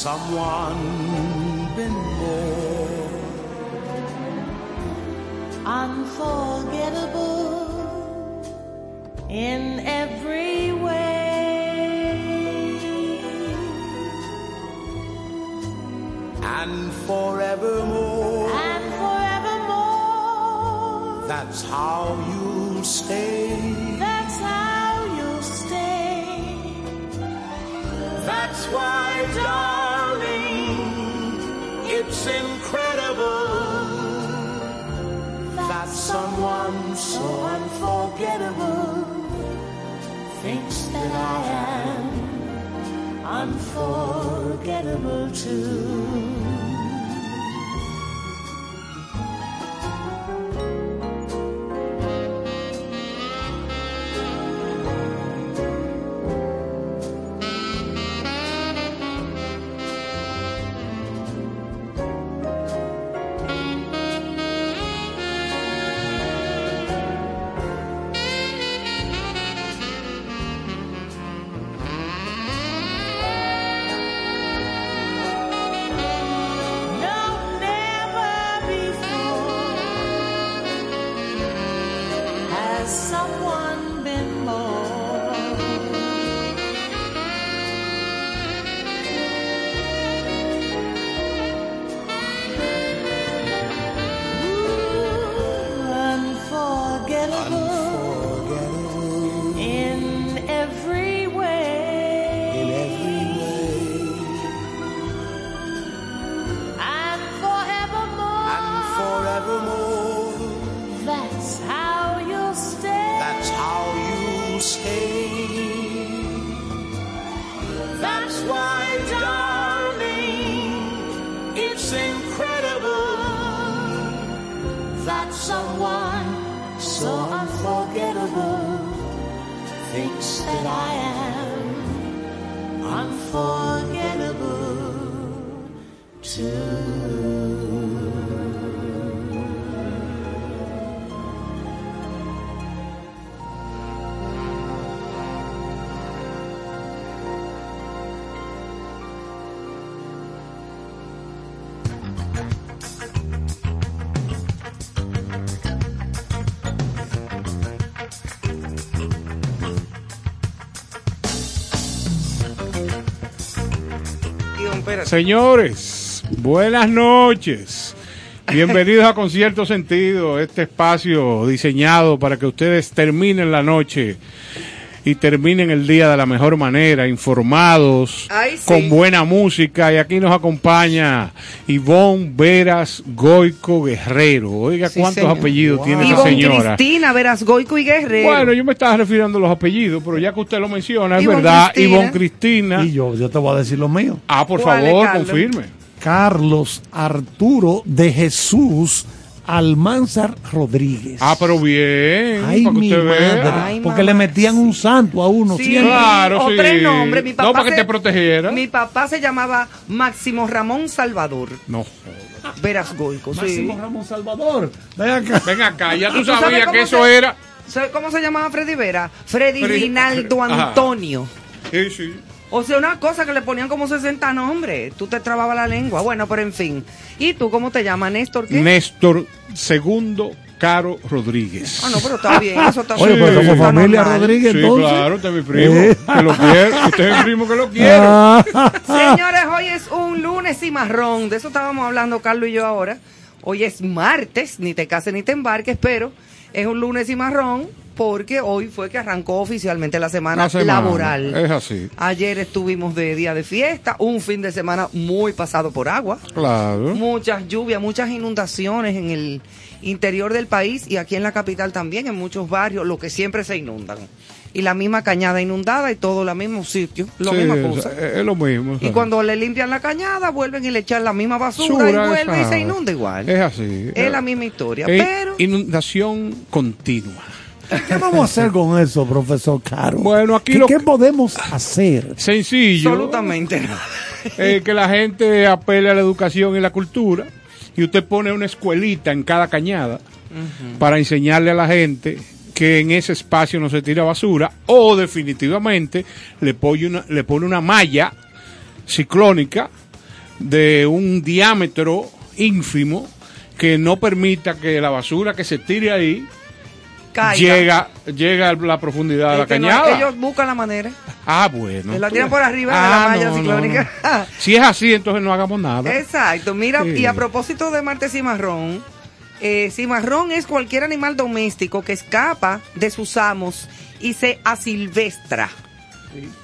someone Señores, buenas noches. Bienvenidos a Concierto Sentido, este espacio diseñado para que ustedes terminen la noche y terminen el día de la mejor manera, informados, Ay, sí. con buena música. Y aquí nos acompaña Ivonne Veras Goico Guerrero. Oiga, Sí, ¿cuántos señor. apellidos tiene esa Ivonne señora? Cristina Veras Goico y Guerrero. Bueno, yo me estaba refiriendo a los apellidos, pero ya que usted lo menciona, es Ivonne verdad, Cristina. Ivonne Cristina. Y yo, yo te voy a decir lo mío. Ah, por ¿Cuál es, favor, Carlos? confirme. Carlos Arturo de Jesús Almanzar Rodríguez. Ah, pero bien, Ay, para que mi usted madre. vea. Ay, porque mamá. le metían un santo a uno Sí, siempre. Claro, o sí. tres nombres. Mi papá No, para que se- te protegiera. Mi papá se llamaba Máximo Ramón Salvador No. Veras Goico. Sí. Máximo Ramón Salvador. Ven acá. Ven acá, ya tú ¿Tú sabes sabías que eso se- era. ¿Sabe ¿Cómo se llamaba Freddy Vera? Freddy Freddy- Rinaldo Ajá. Antonio. Sí, sí. O sea, una cosa que le ponían como 60 nombres. Tú te trababas la lengua. Bueno, pero en fin. ¿Y tú cómo te llamas, Néstor? ¿Qué? Néstor Segundo Caro Rodríguez. ah, no, pero está bien. Eso está Oye, sí, pero somos está familia normal. Rodríguez, Sí, entonces. claro, usted es mi primo. Eh. Que lo quiero. Usted es mi primo que lo quiero. Ah. Señores, hoy es un lunes cimarrón. De eso estábamos hablando Carlos y yo ahora. Hoy es martes, ni te cases ni te embarques, pero es un lunes cimarrón porque hoy fue que arrancó oficialmente la semana, La semana, laboral. Es así. Ayer estuvimos de día de fiesta, un fin de semana muy pasado por agua, Claro. muchas lluvias, muchas inundaciones en el interior del país y aquí en la capital también, en muchos barrios, lo que siempre se inundan. Y la misma cañada inundada y todo el mismo sitio, la Sí, misma cosa. es lo mismo. Y cuando le limpian la cañada, vuelven y le echan la misma basura y vuelve y se inunda igual. Es así. Es la misma historia. Es pero Inundación continua. ¿Qué vamos a hacer con eso, profesor Caro? Bueno, aquí ¿Qué, lo- qué podemos hacer? Sencillo. absolutamente nada. eh, que la gente apele a la educación y la cultura y usted pone una escuelita en cada cañada para enseñarle a la gente que en ese espacio no se tira basura o definitivamente le pone una, le pone una malla ciclónica de un diámetro ínfimo que no permita que la basura que se tire ahí Caiga. llega llega a la profundidad de la no- cañada. ellos buscan la manera. Ah, bueno. Se la tiran por arriba de Ah, la malla no, no, ciclónica. no. Si es así, entonces no hagamos nada. Exacto. Mira, Sí. y a propósito de Marte Cimarrón, eh, cimarrón es cualquier animal doméstico que escapa de sus amos y se asilvestra.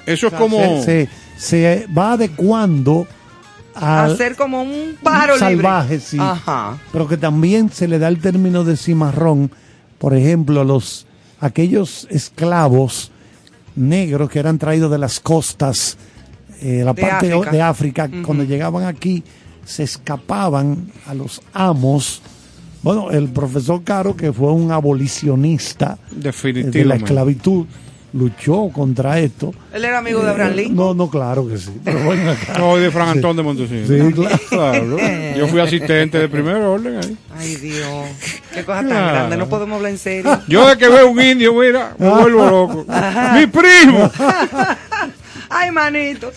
Eso es como... Se, se- se va adecuando A ser como un pájaro libre. salvaje, sí. Ajá. Pero que también se le da el término de cimarrón, por ejemplo, los aquellos esclavos negros que eran traídos de las costas, eh, la De parte África. de África, cuando llegaban aquí, se escapaban a los amos. Bueno, el profesor Caro, que fue un abolicionista eh, de la esclavitud, luchó contra esto. Él era amigo de Abraham Eh, Lincoln. No, no, claro que sí. Pero bueno, acá. No, de Fran Antón de Montesino. Sí, claro. Claro. Yo fui asistente de primer orden ahí. Ay, Dios. Qué cosa tan Claro. grande. No podemos hablar en serio. Yo de que veo un indio, mira, me vuelvo loco. ¡Mi primo! Ay, manito.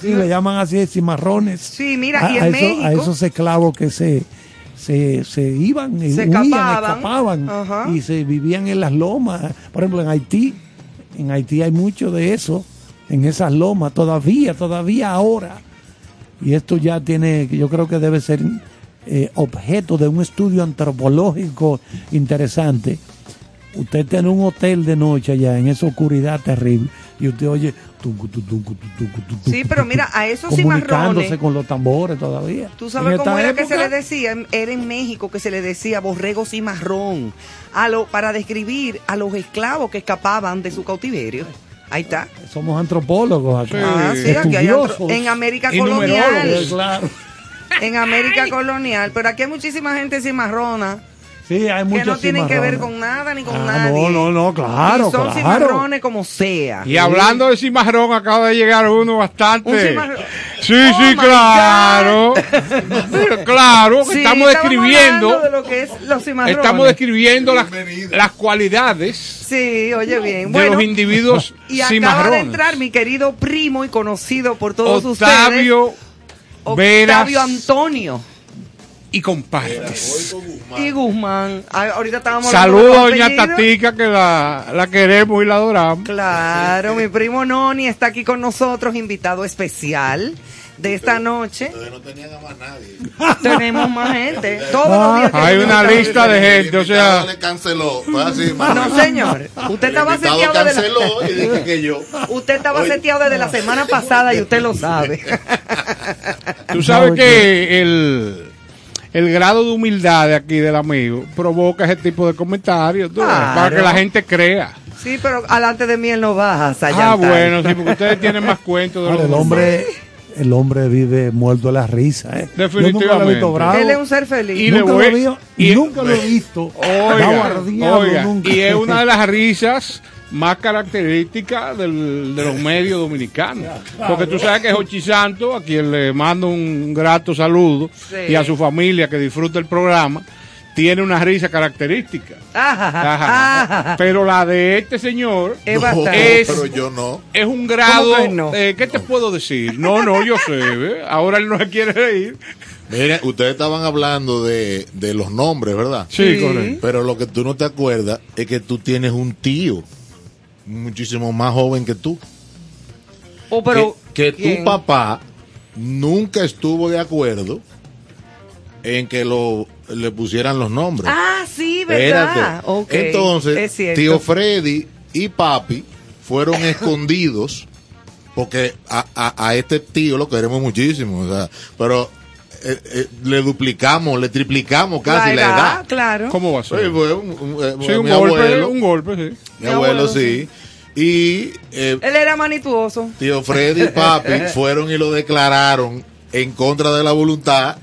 Sí, le llaman así cimarrones. Sí, mira, a, y en a eso- México- a esos esclavos que se se, se iban, y Se huían, escapaban. escapaban y se vivían en las lomas. Por ejemplo, en Haití, en Haití hay mucho de eso, en esas lomas, todavía, todavía ahora. Y esto ya tiene, yo creo que debe ser eh, objeto de un estudio antropológico interesante. Usted está en un hotel de noche allá, en esa oscuridad terrible, y usted oye... tucu, tucu, tucu, Sí, pero mira, a esos comunicándose cimarrones- con los tambores todavía. ¿Tú sabes cómo era que se le decía? Era en México que se le decía borrego cimarrón a lo, para describir a los esclavos que escapaban de su cautiverio. Ahí está. Somos antropólogos acá. Ah, sí, aquí hay antro- en América colonial. Claro. En América colonial. Pero aquí hay muchísima gente cimarrona Sí, hay que muchos no tienen que ver cimarrones. con nada ni con Ah, nadie. no, no, no, claro, Y son claro. cimarrones como sea. Y hablando de cimarrón, acaba de llegar uno bastante. Un cimarrón. Sí, Oh, sí, claro. claro, que Sí, estamos describiendo. de lo que es los cimarrones. Estamos describiendo las, las cualidades Sí, oye bien. de Bueno, los individuos y acaba de cimarrones. entrar mi querido primo y conocido por todos Octavio ustedes, Veras Octavio Antonio y compartes. y Guzmán. Ah, Ahorita estábamos Saludos doña. Tatica, que la, la queremos y la adoramos. Claro, mi primo Noni está aquí con nosotros, invitado especial de esta noche. Ustedes no tenían a más nadie. Tenemos más gente. Todos los días Hay una lista de gente, o sea, le canceló. Fue así, No, señor. Usted estaba seteado desde canceló la, y dije que yo. usted estaba Oye. seteado desde la semana pasada y usted lo sabe. tú sabes No, que el, el grado de humildad de aquí del amigo provoca ese tipo de comentarios, tú ves, Claro. para que la gente crea. Sí, pero alante de mí él no baja. Ah, bueno, sí, porque ustedes tienen más cuentos de Ahora, los el hombre, el hombre vive muerto de la risa, ¿eh? Yo nunca lo he Definitivamente. visto bravo. Él es un ser feliz. Y nunca voy- lo vi, y- nunca lo he visto. Oiga, oiga, nunca. y es una de las risas más características del- de los medios dominicanos. Porque tú sabes que Jochi Santo, a quien le mando un grato saludo, Sí. y a su familia que disfruta el programa, tiene una risa característica. Ajá, Ajá. ajá. Pero la de este señor Es No, bastante. Es- pero yo no. es un grado... ¿Cómo que no? eh, ¿Qué te puedo decir? No, no, yo sé. Ahora él no se quiere reír. Miren, ustedes estaban hablando de, de los nombres, ¿verdad? Sí, Sí. correcto. Pero lo que tú no te acuerdas es que tú tienes un tío muchísimo más joven que tú. Oh, pero, que tu papá nunca estuvo de acuerdo en que lo le pusieran los nombres. Ah, sí, ¿verdad? Entonces, tío Freddy y papi fueron escondidos porque a, a- a este tío lo queremos muchísimo, o sea, pero eh, eh, le duplicamos, le triplicamos casi la edad. claro. ¿Cómo va a Sí, ser? fue un, un- eh, Sí, un mi golpe, abuelo, un golpe, sí. mi abuelo sí. Y eh, Él era manituoso. tío Freddy y papi fueron y lo declararon en contra de la voluntad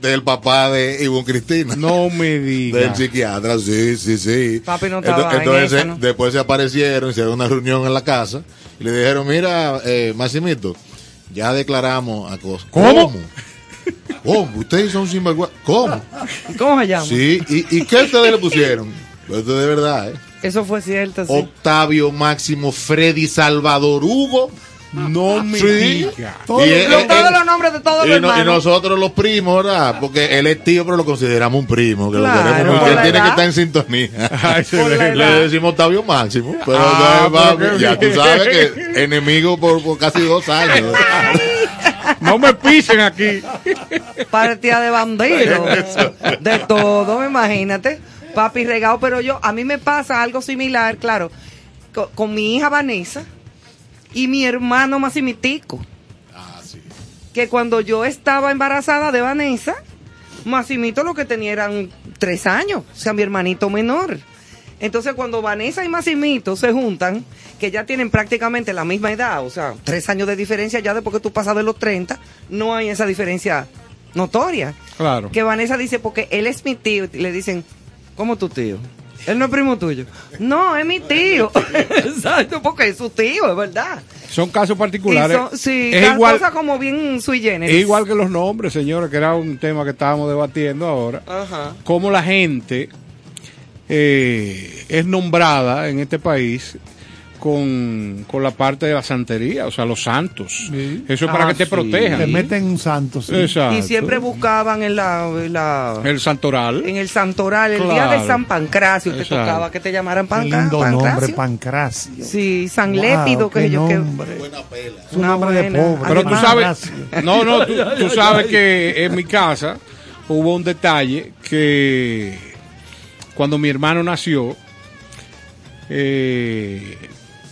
del papá de Ivonne Cristina. No me Del digas. psiquiatra, sí, sí, sí. Papi no estaba en entonces, esa, ¿no? después se aparecieron, hicieron una reunión en la casa y le dijeron, mira, eh, Maximito, ya declaramos a. ¿Cómo? ¿Cómo? Ustedes son sinvergüenza. ¿Cómo? ¿Cómo se llama? Sí, ¿y, y qué ustedes le pusieron? Esto de verdad, ¿eh? Eso fue cierto, sí. Octavio Máximo Freddy Salvador Hugo. No me Sí. digas. Y, todos los nombres de todos y, los no- y hermanos. nosotros los primos, ¿verdad? Porque él es tío, pero lo consideramos un primo. Que Claro, lo queremos. Él tiene que estar en sintonía. Ay, Le decimos Octavio Máximo. Pero Ah, ya, tú sabes que enemigo por, por casi dos años. No me pisen aquí. Partida de bandidos. de todo, imagínate. Papi regado, pero yo, a mí me pasa algo similar, claro, co- con, mi hija Vanessa y mi hermano Massimitico. Ah, sí. Que cuando yo estaba embarazada de Vanessa, Massimito lo que tenía eran tres años, o sea, mi hermanito menor. Entonces, cuando Vanessa y Massimito se juntan, que ya tienen prácticamente la misma edad, o sea, tres años de diferencia ya después que tú pasas de los 30, no hay esa diferencia notoria. Claro. Que Vanessa dice, porque él es mi tío, y le dicen, ¿cómo tu tío? Él no es primo tuyo. No, es mi tío. Exacto, porque es su tío, es verdad. Son casos particulares. son- sí, es igual, cosa como bien sui generis. es igual que los nombres, señores, que era un tema que estábamos debatiendo ahora. Ajá. Cómo la gente eh, es nombrada en este país con, con la parte de la santería, o sea, los santos. Eso es para Ah, que te sí. protejan. Te meten un santo. sí. Exacto. Y siempre buscaban en la, en la- El santoral. en el santoral, el día Claro. de San Pancracio, te Exacto. tocaba que te llamaran Qué Pancra- lindo Pancracio. nombre, Pancracio. Sí, San Wow, Lépido, que yo que nombre. Buena pela. Es un Una nombre de buena. pobre. Pero tú sabes, no, no, tú, tú sabes que en mi casa hubo un detalle que cuando mi hermano nació, eh,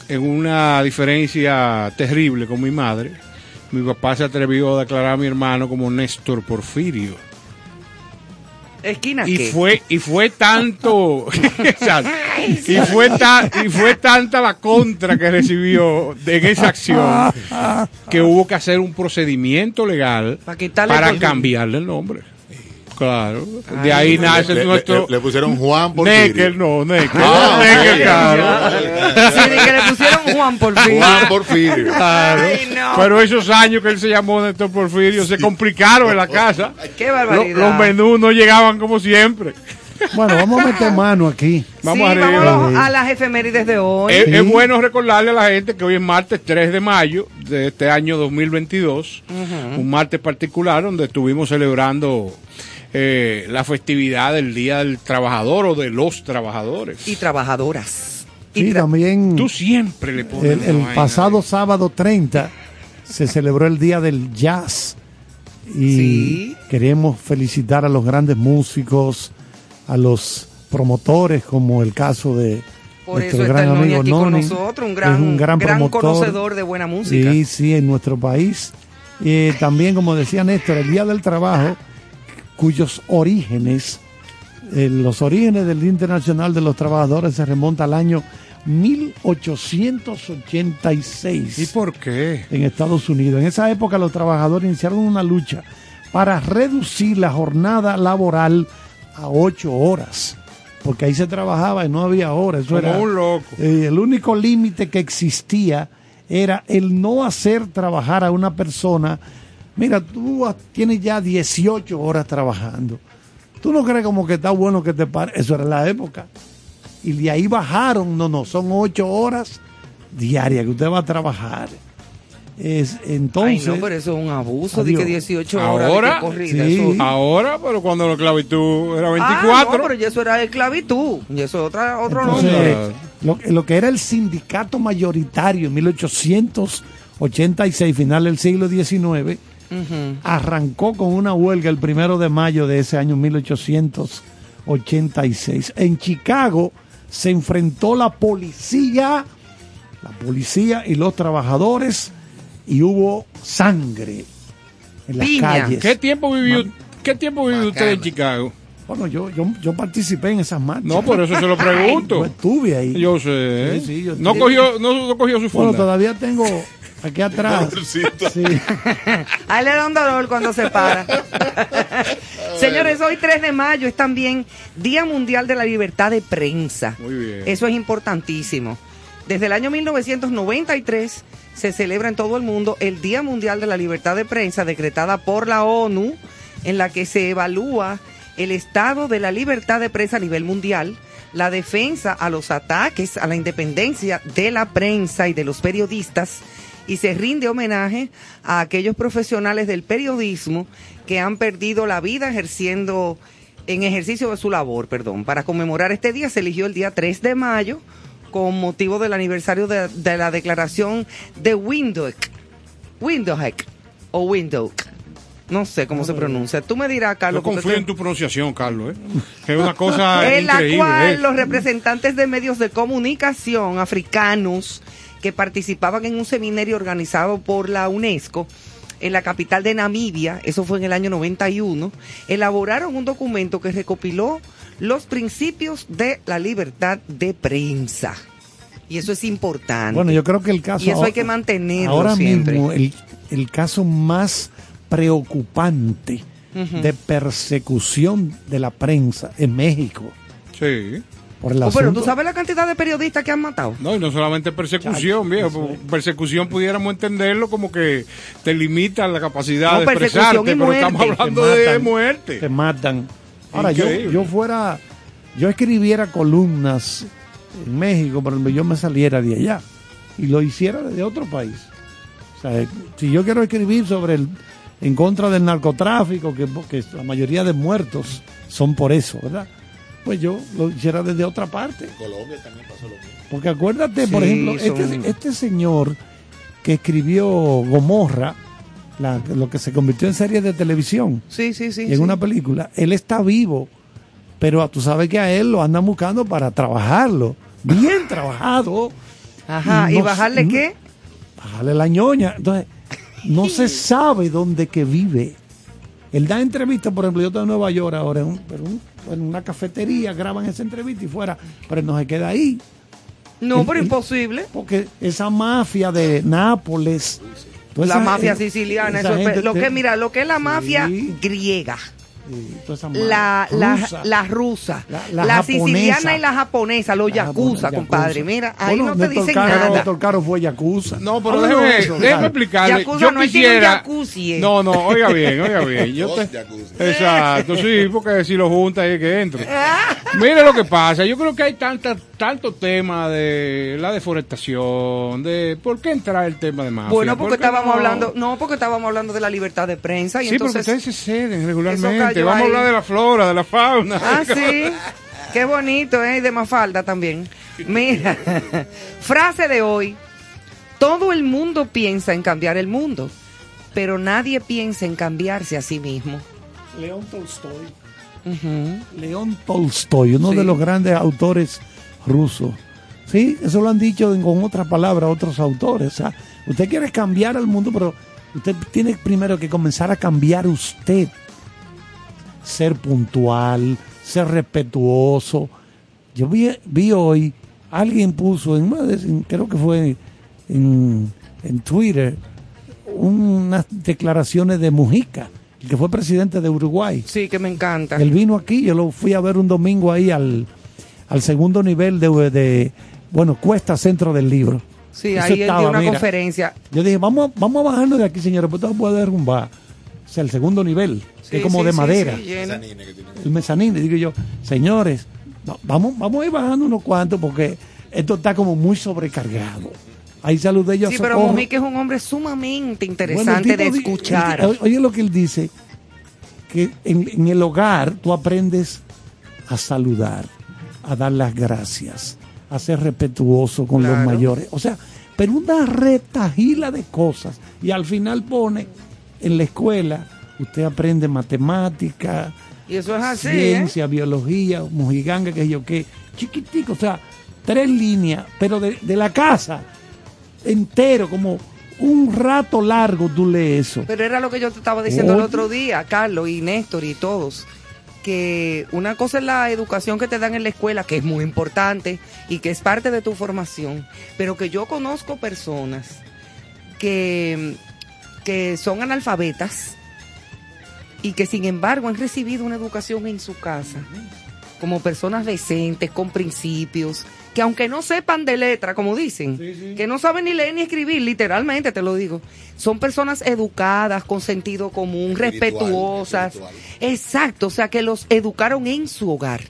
en una diferencia terrible con mi madre, mi papá se atrevió a declarar a mi hermano como Néstor Porfirio. Esquina Y qué? fue, y fue tanto, y fue ta- y fue tanta la contra que recibió en esa acción que hubo que hacer un procedimiento legal para cambiarle el nombre. Claro. De Ay, ahí nace Le, nuestro le pusieron Juan por Necker, no, Necker. Ah, Necker, claro. Sí, de que le pusieron Juan por fin. Juan Porfirio. Claro. Ay, no. Pero esos años que él se llamó Néstor Porfirio se complicaron en la casa. Qué barbaridad. los menús no llegaban como siempre. Bueno, vamos a meter mano aquí. Vamos sí, arriba. vámonos a las efemérides de hoy. Es, Sí. es bueno recordarle a la gente que hoy es martes 3 de mayo de este año 2022, un martes particular donde estuvimos celebrando eh, la festividad del Día del Trabajador o de los trabajadores. Y trabajadoras. Y Sí, tra- también Tú siempre le pones el, pasado sábado 30 se celebró el Día del Jazz y Sí. queremos felicitar a los grandes músicos, a los promotores, como el caso de Por nuestro eso está gran el amigo aquí con nosotros, un Es gran, un gran, gran promotor. conocedor de buena música. Sí, sí, en nuestro país. Eh, también, como decía Néstor, el Día del Trabajo, cuyos orígenes, eh, los orígenes del Día Internacional de los Trabajadores se remonta al año 1886 ¿Y por qué? en Estados Unidos. En esa época los trabajadores iniciaron una lucha para reducir la jornada laboral a ocho horas, porque ahí se trabajaba y no había horas. Eso Como era, un loco. eh, el único límite que existía era el no hacer trabajar a una persona. Mira, tú tienes ya 18 horas trabajando. ¿Tú no crees como que está bueno que te pare? Eso era la época. Y de ahí bajaron, no, no, son 8 horas diarias que usted va a trabajar. Es, Ay, entonces, no, pero eso es un abuso. De Adiós. que 18 horas Ahora, de corrida. sí. eso- Ahora, pero cuando la esclavitud era Ah, 24. no, pero ya eso era esclavitud. Y eso es otra, otro entonces, nombre. lo, lo que era el sindicato mayoritario en 1886, final del siglo XIX, Arrancó con una huelga el primero de mayo de ese año 1886. En Chicago se enfrentó la policía, la policía y los trabajadores y hubo sangre en las Piña. calles. ¿Qué tiempo vivió, qué tiempo vivió usted en. Chicago? Bueno, yo, yo, yo participé en esas marchas. No, por eso se lo pregunto. Yo estuve ahí. Yo sé. Sí, sí, yo no, cogió, no, no cogió su bueno, funda. todavía tengo aquí atrás. Sí. A él le da un dolor cuando se para. Señores, hoy 3 de mayo es también Día Mundial de la Libertad de Prensa. Muy bien. Eso es importantísimo. Desde el año 1993 se celebra en todo el mundo el Día Mundial de la Libertad de Prensa decretada por la ONU, en la que se evalúa el estado de la libertad de prensa a nivel mundial, la defensa a los ataques a la independencia de la prensa y de los periodistas, y se rinde homenaje a aquellos profesionales del periodismo que han perdido la vida ejerciendo en ejercicio de su labor, perdón. Para conmemorar este día se eligió el día 3 de mayo con motivo del aniversario de, de la declaración de Windhoek. Windhoek o Windhoek. No sé cómo se pronuncia. Tú me dirás, Yo Carlos. porque confío en tu pronunciación, Carlos. ¿eh? Es una cosa en la increíble. cual ¿eh? los representantes de medios de comunicación africanos que participaban en un seminario organizado por la UNESCO en la capital de Namibia, eso fue en el año 91, elaboraron un documento que recopiló los principios de la libertad de prensa. Y eso es importante. Bueno, yo creo que el caso. Y eso hay que mantenerlo Ahora siempre. mismo, el, el caso más preocupante de persecución de la prensa en México. Sí. Por el Oh, pero tú sabes la cantidad de periodistas que han matado. No, y no solamente persecución, Chacho, viejo. Persecución pudiéramos entenderlo como que te limita la capacidad No, de expresarte, pero muerte. estamos hablando de muerte. Te matan. Ahora, yo, Increíble. yo fuera. Yo escribiera columnas en México, pero yo me saliera de allá. y lo hiciera desde otro país. O sea, si yo quiero escribir sobre el en contra del narcotráfico, que, que la mayoría de muertos son por eso, ¿verdad? Pues yo lo hiciera desde otra parte. Colombia también pasó lo mismo. Porque acuérdate, por ejemplo, este, son- este señor que escribió Gomorra, la- lo que se convirtió en serie de televisión Sí, sí, sí. y en sí. una película, él está vivo, pero tú sabes que a él lo andan buscando para trabajarlo. Bien trabajado. Ajá, ¿y no- bajarle no- qué? Bajarle la ñoña. Entonces, no se sabe dónde que vive. Él da entrevistas, por ejemplo, yo estoy en Nueva York ahora, en, un- pero un- en una cafetería, graban esa entrevista y fuera, pero no se queda ahí. No, el- pero el- Porque Porque esa mafia de Nápoles. La esa- mafia siciliana, eso es- lo que mira, lo que es la mafia Sí. griega, sí, toda esa la, rusa. la rusa, La- la, la siciliana japonesa. y la japonesa, los La yakuza, japonesa, compadre. yakuza. Mira, ahí Bueno, no te Néstor dicen Caro- nada. Néstor Caro fue yakuza. No, pero Háblanos déjeme, eso, déjeme explicarle. Yakuza yo no, quisiera. jacuzzi, eh. No, no, oiga bien, oiga bien. Yo te-. Exacto, sí, porque si lo junta es que entre. Mire lo que pasa. Yo creo que hay tanta, tanto tema de la deforestación, de por qué entrar el tema de mafia. Bueno, porque ¿Por qué estábamos no? hablando, no, porque estábamos hablando de la libertad de prensa y Sí, porque entonces. ustedes se ceden Eso regularmente. cayó Vamos a hablar de la flora, de la fauna. Ah, sí. Qué bonito, ¿eh? Y De Mafalda también. Mira, frase de hoy. Todo el mundo piensa en cambiar el mundo, pero nadie piensa en cambiarse a sí mismo. León Tolstoy. León Tolstoy, uno Sí. de los grandes autores rusos. Sí, eso lo han dicho con otras palabras otros autores. O sea, usted quiere cambiar al mundo, pero usted tiene primero que comenzar a cambiar usted. Ser puntual, ser respetuoso. Yo vi, vi hoy, alguien puso, en, creo que fue en, en Twitter, unas declaraciones de Mujica, el que fue presidente de Uruguay. Sí, que me encanta. Él vino aquí, yo lo fui a ver un domingo ahí al, al segundo nivel de, de, bueno, Cuesta Centro del Libro. Sí, Eso ahí él estaba, dio una mira. conferencia. Yo dije, vamos, a- vamos a bajarnos de aquí, señores, porque esto puede derrumbar. O sea, el segundo nivel, que es como sí, de sí, madera, el mezanino. Y digo yo, señores, va- vamos, vamos a ir bajando unos cuantos porque esto está como muy sobrecargado. Ahí saludé yo a Sí, pero. Mojica es un hombre sumamente interesante de escuchar. el- oye lo que él dice, que en, en el hogar tú aprendes a saludar, a dar las gracias, a ser respetuoso con los mayores. O sea, pero una retajila de cosas. Y al final pone en la escuela, usted aprende matemática, y eso es así, ¿eh? ciencia, biología, mojiganga, que yo qué, chiquitico, o sea, tres líneas, pero de, de la casa, entero, como un rato largo tú lees eso. Pero era lo que yo te estaba diciendo el otro día, Carlos y Néstor y todos, que una cosa es la educación que te dan en la escuela, que es muy importante y que es parte de tu formación, pero que yo conozco personas que, que son analfabetas y que sin embargo han recibido una educación en su casa, como personas decentes, con principios, que aunque no sepan de letra, como dicen, que no saben ni leer ni escribir, literalmente te lo digo, son personas educadas, con sentido común, Espiritual, respetuosas. espiritual. Exacto, o sea, que los educaron en su hogar.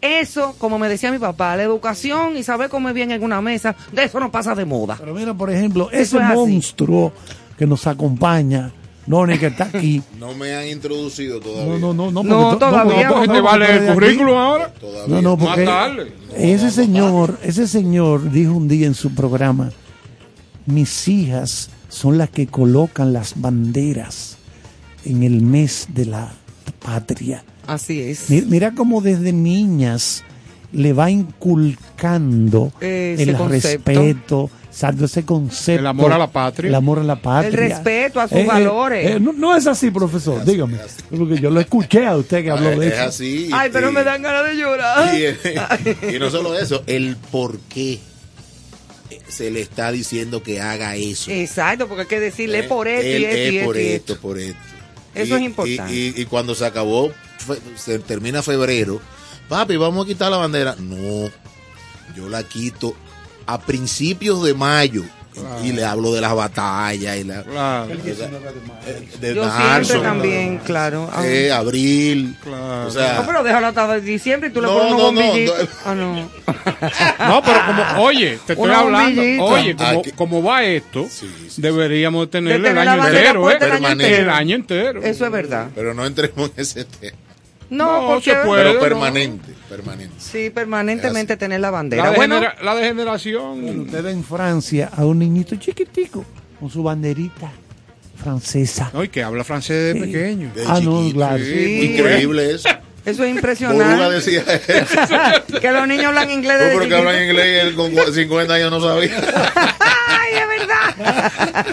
Eso, como me decía mi papá, la educación y saber comer bien en una mesa, de eso no pasa de moda. Pero mira, por ejemplo, Eso ese es así. Que nos acompaña, Noni, que está aquí. No me han introducido todavía. No, no, no, no. No, porque to- todavía, porque- no, te vale porque el currículum ahora. Todavía. No, no, porque Matarle. ese señor, ese señor dijo un día en su programa, mis hijas son las que colocan las banderas en el mes de la patria. Así es. Mi- Mira cómo desde niñas le va inculcando Ese el concepto. respeto, exacto, ese concepto. El amor a la patria. El amor a la patria. El respeto a sus valores. no, no es así, profesor, dígame. Porque yo lo escuché a usted que habló Ah, de es eso. así. Ay, pero y- me dan ganas de llorar. Y, y no solo eso, el por qué se le está diciendo que haga eso. Exacto, porque hay que decirle Eh, por esto y él esto y es esto. por y esto, esto. por esto. Eso Y- es importante. Y, y- y cuando se acabó, fe- se termina febrero, papi, vamos a quitar la bandera. No, yo la quito a principios de mayo. y le hablo de las batallas y la, Claro. eh, de Yo marzo, también, claro. Ah, eh, abril, Claro. o sea, no, pero déjalo hasta diciembre y tú le No, pones unos no, no, bombillitos. no. Ah, no. No, pero como, oye, te estoy Una hablando, bombillita. oye, Ah, como, como va esto, Sí, sí, deberíamos tenerle De el tener la año entero, ¿eh? puesta el año entero. El año entero. Eso es verdad. pero no entremos en ese tema. No, No, porque se puede. Pero no. permanente, permanente. sí, permanentemente tener la bandera. La, bueno, degenera- la degeneración. Usted en Francia a un niñito chiquitico con su banderita francesa. No, y que habla francés de pequeño. De Ah, no, claro. Sí. Increíble eso. eso es impresionante. decía eso. que los niños hablan inglés No, desde pero que hablan inglés y él con 50 años no sabía. Ay, es verdad.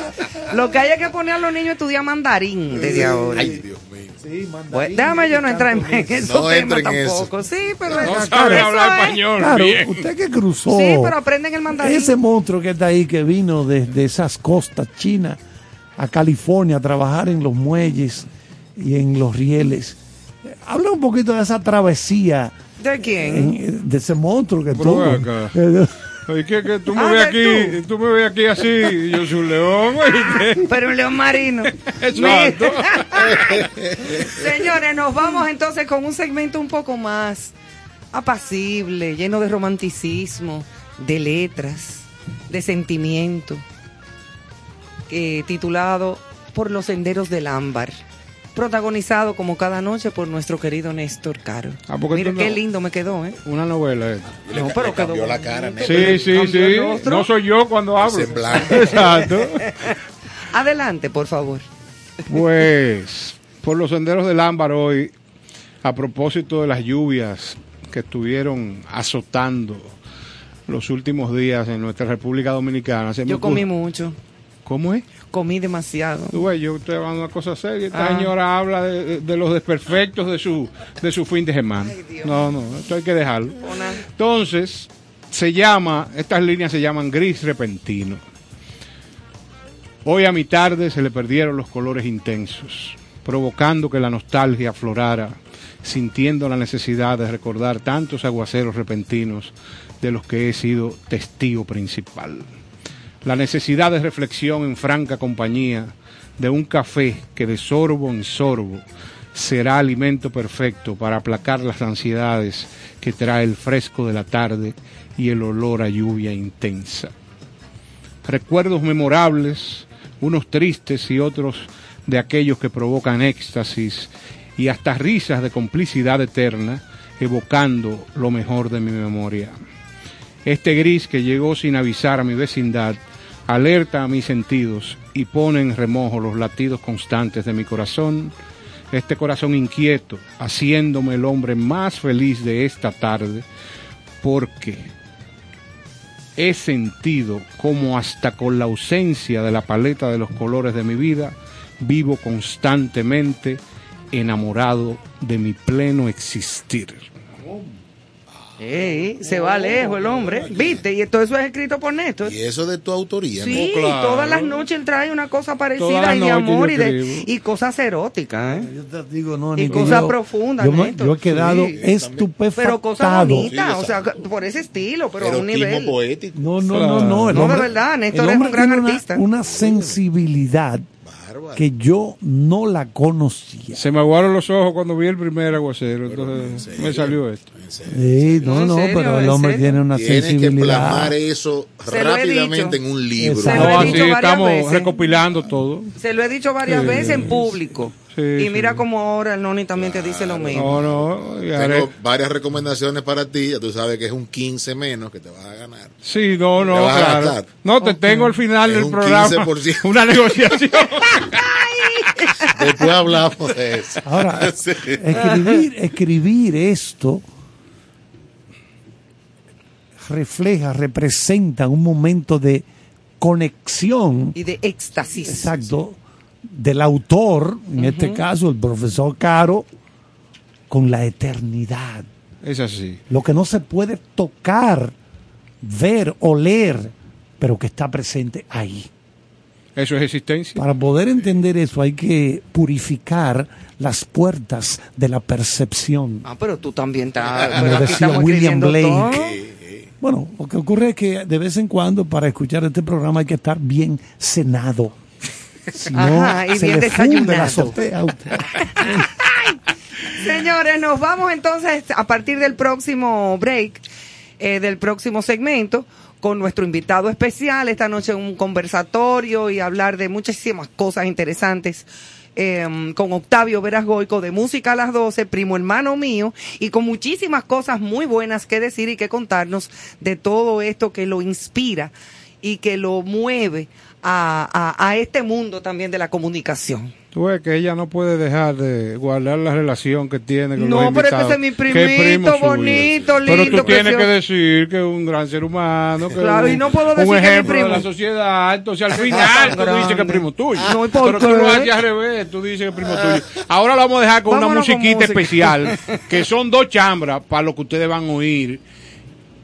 Lo que hay es que poner a los niños a estudiar mandarín desde ahora. Ay, Dios Bueno, déjame yo no entrar en esos No temas en tampoco. Sí, pero No sabe es. hablar español Claro, bien. usted que cruzó Sí, pero aprenden el mandarín. ese monstruo que está ahí, que vino desde esas costas chinas a California a trabajar en los muelles y en los rieles. Habla un poquito de esa travesía, ¿De quién? en- de ese monstruo que tuvo. acá. Oye, que, que tú me Ah, ves aquí, tú. me ves aquí así, y yo soy un león. Pero un león marino. Exacto. Señores, nos vamos entonces con un segmento un poco más apacible, lleno de romanticismo, de letras, de sentimiento, eh, titulado Por los senderos del ámbar, protagonizado como cada noche por nuestro querido Néstor Caro. Ah, Mira qué no- lindo me quedó, ¿eh? Una novela esta. Le, No, pero le cambió quedó la cara, bonito. neta. Sí, sí, sí. No soy yo cuando hablo. Exacto. Adelante, por favor. Pues, por los senderos del ámbar hoy, a propósito de las lluvias que estuvieron azotando los últimos días en nuestra República Dominicana. se me Yo comí mucho, ¿Cómo es? Comí demasiado. Tú ves, yo estoy hablando de una cosa seria. Esta Ah. señora habla de, de- de los desperfectos de su, de su fin de semana. Ay. No, no, esto hay que dejarlo. Una- Entonces, se llama, estas líneas se llaman gris repentino. Hoy a mi tarde se le perdieron los colores intensos, provocando que la nostalgia aflorara, sintiendo la necesidad de recordar tantos aguaceros repentinos de los que he sido testigo principal. La necesidad de reflexión en franca compañía de un café que de sorbo en sorbo será alimento perfecto para aplacar las ansiedades que trae el fresco de la tarde y el olor a lluvia intensa. Recuerdos memorables, unos tristes y otros de aquellos que provocan éxtasis y hasta risas de complicidad eterna, evocando lo mejor de mi memoria. Este gris que llegó sin avisar a mi vecindad alerta a mis sentidos y pone en remojo los latidos constantes de mi corazón, este corazón inquieto, haciéndome el hombre más feliz de esta tarde, porque he sentido como hasta con la ausencia de la paleta de los colores de mi vida, vivo constantemente enamorado de mi pleno existir. Ey, se va lejos el hombre. ¿Viste? Y todo eso es escrito por Néstor. Y eso de tu autoría, Sí, No, claro. todas las noches él trae una cosa parecida y de amor y, de, y cosas eróticas. ¿eh? Yo te digo, no, Y cosas profundas, Yo, Néstor. yo he quedado Sí. estupefactado. Pero cosas bonitas, Sí, o sea, por ese estilo, pero a un nivel. poético. No, no, Claro. no, no. el No, de verdad, Néstor es un gran tiene artista. Una, sensibilidad. Que yo no la conocía. Se me aguaron los ojos cuando vi el primer aguacero, entonces me salió esto. Sí, no, ¿En no, serio? pero el ¿En hombre serio? tiene una Tienes que sensibilidad. plasmar eso Se rápidamente en un libro. Se lo he No, dicho así varias estamos veces. recopilando todo. Se lo he dicho varias Sí. veces en público. Sí, y sí. mira como ahora el Noni también te dice lo mismo. No, no, Tengo varias recomendaciones para ti. Ya tú sabes que es un 15 menos que te vas a ganar. Sí, no, no, Te claro. No, te tengo al final Es del un programa 15%. una negociación. Después hablamos de eso. Ahora, Sí. escribir, escribir esto refleja, representa un momento de conexión, Y de éxtasis. exacto, del autor, en este caso el profesor Caro, con la eternidad. Es así. Lo que no se puede tocar, ver, oler, pero que está presente ahí. Eso es existencia. Para poder entender eso hay que purificar las puertas de la percepción. Ah, pero tú también estás. Aquí decía William Blake. Bueno, lo que ocurre es que de vez en cuando para escuchar este programa hay que estar bien cenado. Si no, Ajá, y se bien le funde la desayunado. azotea a usted. Señores, nos vamos entonces a partir del próximo break, eh, del próximo segmento, con nuestro invitado especial. Esta noche un conversatorio y hablar de muchísimas cosas interesantes. eh, con Octavio Verasgoico de Música a las 12, primo hermano mío, y con muchísimas cosas muy buenas que decir y que contarnos de todo esto que lo inspira y que lo mueve a, a- a este mundo también de la comunicación. Tú ves que ella no puede dejar de guardar la relación que tiene con No, los pero es que es mi Que primito, primo bonito, Pero lindo, tú tienes que decir que es un gran ser humano, que Claro, es y un, no puedo decir un que es mi ejemplo de primo. la sociedad. Entonces al final tú dices que es primo tuyo. No, ¿y por pero tú lo haces al revés, tú dices que es primo tuyo. Ahora lo vamos a dejar con una Vámonos musiquita especial, que son dos chambras para lo que ustedes van a oír,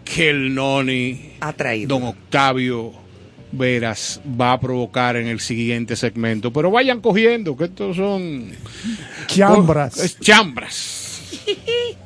que el Noni, Ha traído. don Octavio Veras, va a provocar en el siguiente segmento. Pero vayan cogiendo, que estos son... Chambras. Es chambras.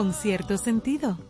Con cierto sentido.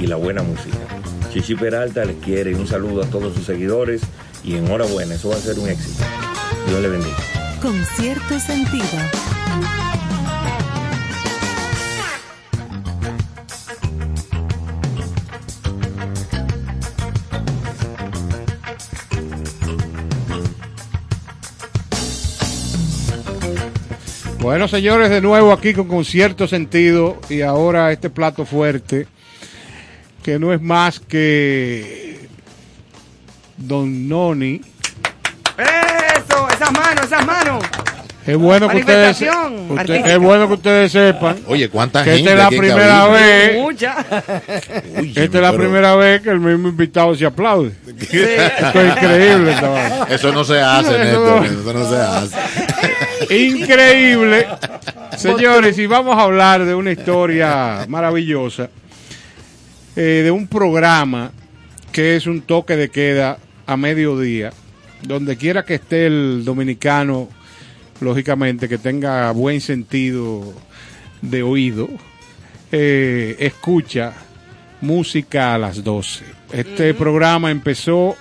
y la buena música. Chichi Peralta les quiere un saludo a todos sus seguidores y enhorabuena, eso va a ser un éxito. Dios le bendiga. Con cierto sentido. Bueno, señores, de nuevo aquí con concierto sentido y ahora este plato fuerte que no es más que Don Noni. Eso, esas manos, esas manos. Es bueno que ustedes, usted- es bueno que ustedes sepan Oye, ¿cuánta que gente esta es la primera vez, Mucha. Uy, esta es la pero primera vez que el mismo invitado se aplaude. Esto es increíble, esta. Eso no se hace, Eso Néstor. no- Eso no se hace. Increíble. Señores, y vamos a hablar de una historia maravillosa, eh, de un programa que es un toque de queda a mediodía, donde quiera que esté el dominicano, lógicamente que tenga buen sentido de oído, eh, escucha música a las 12. Este programa empezó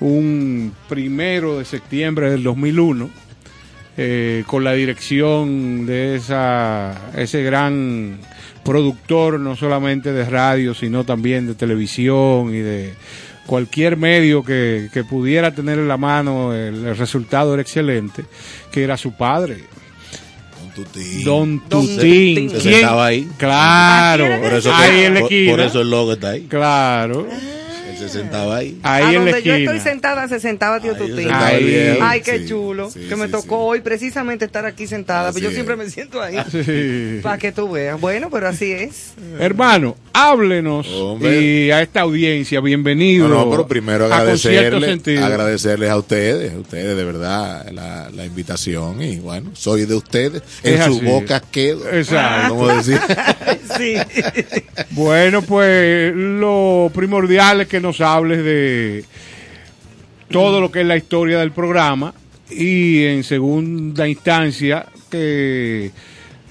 un primero de septiembre del 2001 eh, con la dirección de esa, ese gran productor, no solamente de radio, sino también de televisión y de cualquier medio que, que pudiera tener en la mano, el, el resultado era excelente, que era su padre, Don Tutín. Don Tutín. Se sentaba ahí. Claro, Por Por eso, ahí que- en la por- por eso el logo está ahí. Claro, Él se sentaba ahí. ahí a en la donde yo estoy sentada se sentaba tío Ahí Tutín. viejo. Ay, qué Sí, chulo. sí, que me tocó sí. hoy precisamente estar aquí sentada. Así pero yo es. siempre me siento ahí. Para que tú veas. Bueno, pero así es. Hermano, háblenos Hombre. y a esta audiencia, bienvenido. No, no, pero primero a Concierto agradecerle, Sentido. agradecerles a ustedes, a ustedes de verdad la, la invitación y bueno, soy de ustedes, Es en sus bocas quedo. Exacto. Como decir, sí. Bueno, pues lo primordial es que nos hables de todo lo que es la historia del programa y en segunda instancia que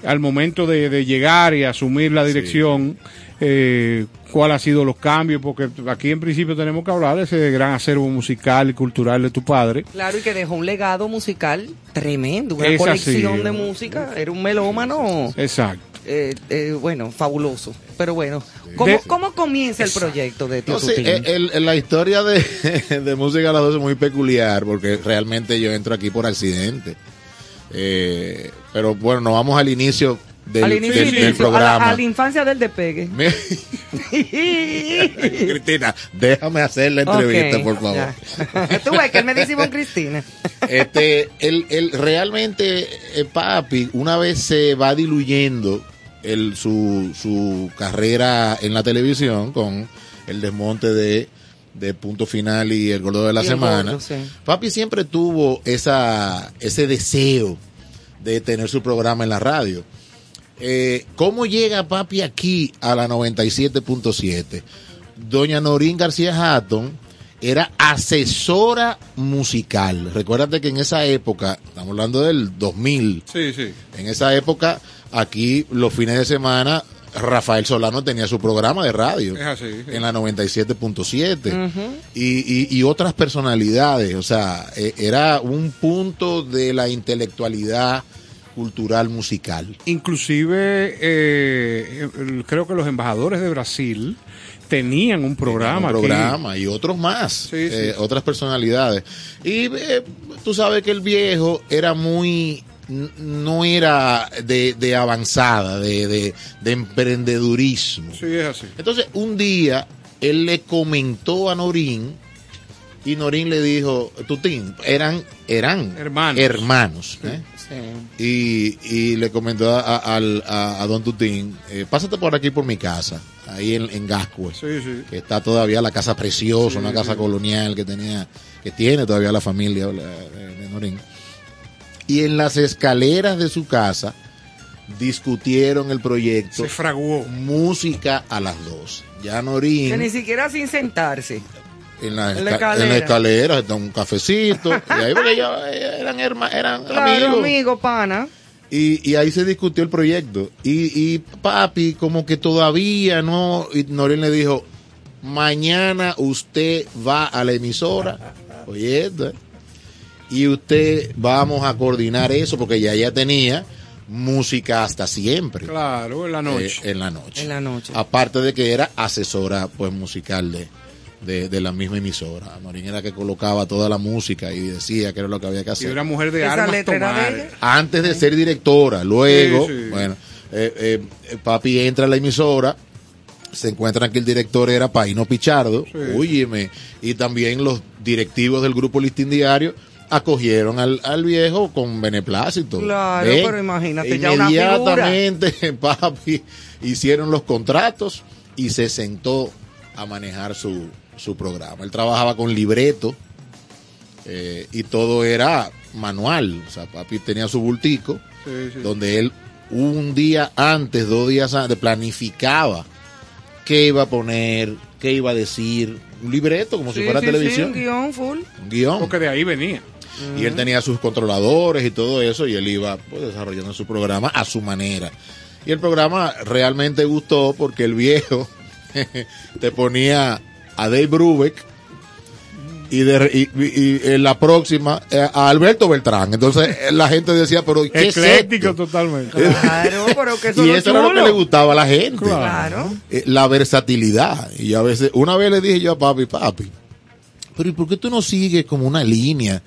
al momento de, de llegar y asumir la dirección, eh, cuál ha sido los cambios, porque aquí en principio tenemos que hablar de ese gran acervo musical y cultural de tu padre. Claro, y que dejó un legado musical tremendo. Una Es colección así. de música. Era un melómano. Exacto. eh, eh, bueno, fabuloso. Pero bueno, ¿cómo, De- cómo comienza el proyecto de Tío no Tutín? eh, el- el- la historia de, de música a las 12 es muy peculiar porque realmente yo entro aquí por accidente. Eh, pero bueno, nos vamos al inicio del, al inicio, del- del inicio, a, programa. la, a la infancia del despegue. Cristina, déjame hacer la entrevista, por favor. Tú ves que él me dice Cristina. Este, el, el, realmente, eh, papi, una vez se va diluyendo el, su, su carrera en la televisión con el desmonte de, de Punto Final y El Gordo de la Semana, Gordo, sí. papi siempre tuvo esa, ese deseo de tener su programa en la radio. Eh, ¿Cómo llega papi aquí a la 97.7? Doña Norín García Hatton era asesora musical. Recuérdate que en esa época, estamos hablando del 2000, Sí, sí. en esa época, aquí los fines de semana, Rafael Solano tenía su programa de radio Es así, sí. en la 97.7 y, y, y otras personalidades. O sea, eh, era un punto de la intelectualidad cultural musical. Inclusive, eh, creo que los embajadores de Brasil tenían un programa. un aquí. programa y otros más, Sí, sí. eh, otras personalidades. Y eh, tú sabes que el viejo era muy, no era de, de avanzada, de, de, de emprendedurismo. Sí, es así. Entonces, un día él le comentó a Norín Y Norín le dijo, Tutín, eran, eran Hermanos. hermanos, ¿eh? Y, y le comentó a, a- al- a- a don Tutín, eh, pásate por aquí por mi casa, ahí en, en Gascue, Sí, sí. que está todavía la casa preciosa, Sí, una casa sí. colonial que tenía, que tiene todavía la familia de Norín. Y en las escaleras de su casa discutieron el proyecto Se fraguó. música a las dos. Ya Que ni Norín siquiera sin sentarse. En la, en la esca- escalera. en la escalera un cafecito y ahí porque ellos eh, eran herma- eran Claro, amigos. amigo, pana. Y, y ahí se discutió el proyecto. Y, y papi, como que todavía no. Y Norín le dijo: Mañana usted va a la emisora. Oye, ¿eh? y usted vamos a coordinar eso porque ya ya tenía música hasta siempre. Claro, en la noche. eh, en la noche. En la noche. Aparte de que era asesora pues musical de, de, de la misma emisora. Norín era que colocaba toda la música y decía que era lo que había que y hacer era mujer de armas de antes de ser directora. Luego, Sí, sí. bueno, eh, eh, eh, papi entra a la emisora, se encuentran que el director era Paino Pichardo, Sí. óyeme, y también los directivos del grupo Listín Diario acogieron al, al viejo con beneplácito. Claro, pero imagínate, ya una figura. Inmediatamente, papi, hicieron los contratos y se sentó a manejar su, su programa. Él trabajaba con libreto eh, y todo era manual. O sea, papi tenía su bultico Sí, sí. donde él un día antes, dos días antes, planificaba qué iba a poner, qué iba a decir. Un libreto, como si fuera sí, sí, televisión. un guion full. un guion. Porque de ahí venía. Y él tenía sus controladores y todo eso, y él iba pues, desarrollando su programa a su manera. Y el programa realmente gustó porque el viejo te ponía a Dave Brubeck y, de, y, y- y en la próxima eh, a Alberto Beltrán. Entonces eh, la gente decía, pero ¿qué es Ecléctico esto? totalmente. Claro, pero que eso Y es eso era lo que chulo. le gustaba a la gente. Claro. Eh, la versatilidad. Y a veces, una vez le dije yo a papi, papi, pero ¿y por qué tú no sigues como una línea?